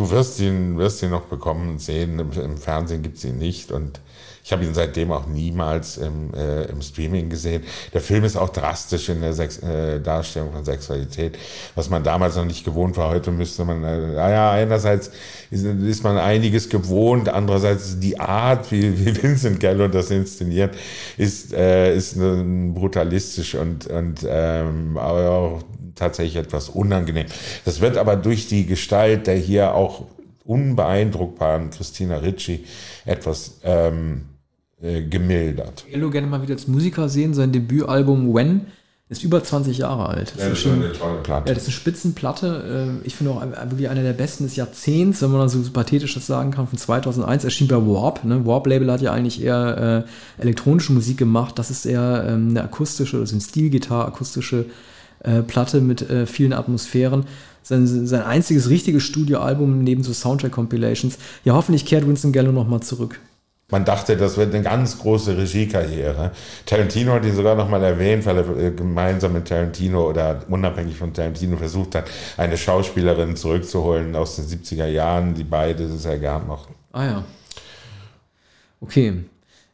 S2: Du wirst ihn, wirst ihn noch bekommen, sehen. Im, im Fernsehen gibt es ihn nicht. Und ich habe ihn seitdem auch niemals im, äh, im Streaming gesehen. Der Film ist auch drastisch in der Sex äh, Darstellung von Sexualität, was man damals noch nicht gewohnt war. Heute müsste man, äh, naja, einerseits ist, ist, man einiges gewohnt, andererseits die Art, wie, wie Vincent Gallo das inszeniert, ist, äh, ist brutalistisch und, und ähm, aber auch tatsächlich etwas unangenehm. Das wird aber durch die Gestalt der hier auch unbeeindruckbaren Christina Ricci etwas ähm, äh, gemildert.
S1: Ich würde gerne mal wieder als Musiker sehen. Sein Debütalbum When ist über 20 Jahre alt. Das, ja, ist, eine tolle Platte. Ja, das ist eine Spitzenplatte. Äh, ich finde auch wirklich eine der besten des Jahrzehnts, wenn man so pathetisch das sagen kann, von 2001. Erschien bei Warp. Ne? Warp-Label hat ja eigentlich eher äh, elektronische Musik gemacht. Das ist eher ähm, eine akustische, also eine Stilgitarre, akustische äh, Platte mit äh, vielen Atmosphären. Sein, sein einziges richtiges Studioalbum neben so Soundtrack-Compilations. Ja, hoffentlich kehrt Winston Gallo nochmal zurück.
S2: Man dachte, das wird eine ganz große Regiekarriere. Tarantino hat ihn sogar nochmal erwähnt, weil er äh, gemeinsam mit Tarantino oder unabhängig von Tarantino versucht hat, eine Schauspielerin zurückzuholen aus den 70er Jahren, die beide sehr gern mochten.
S1: Ah ja. Okay.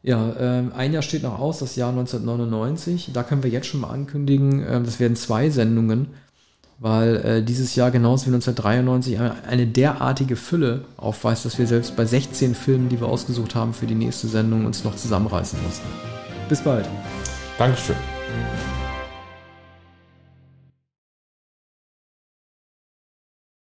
S1: Ja, äh, ein Jahr steht noch aus, das Jahr 1999. Da können wir jetzt schon mal ankündigen, äh, das werden zwei Sendungen weil äh, dieses Jahr genauso wie 1993 eine derartige Fülle aufweist, dass wir selbst bei 16 Filmen, die wir ausgesucht haben für die nächste Sendung, uns noch zusammenreißen mussten. Bis bald.
S2: Dankeschön.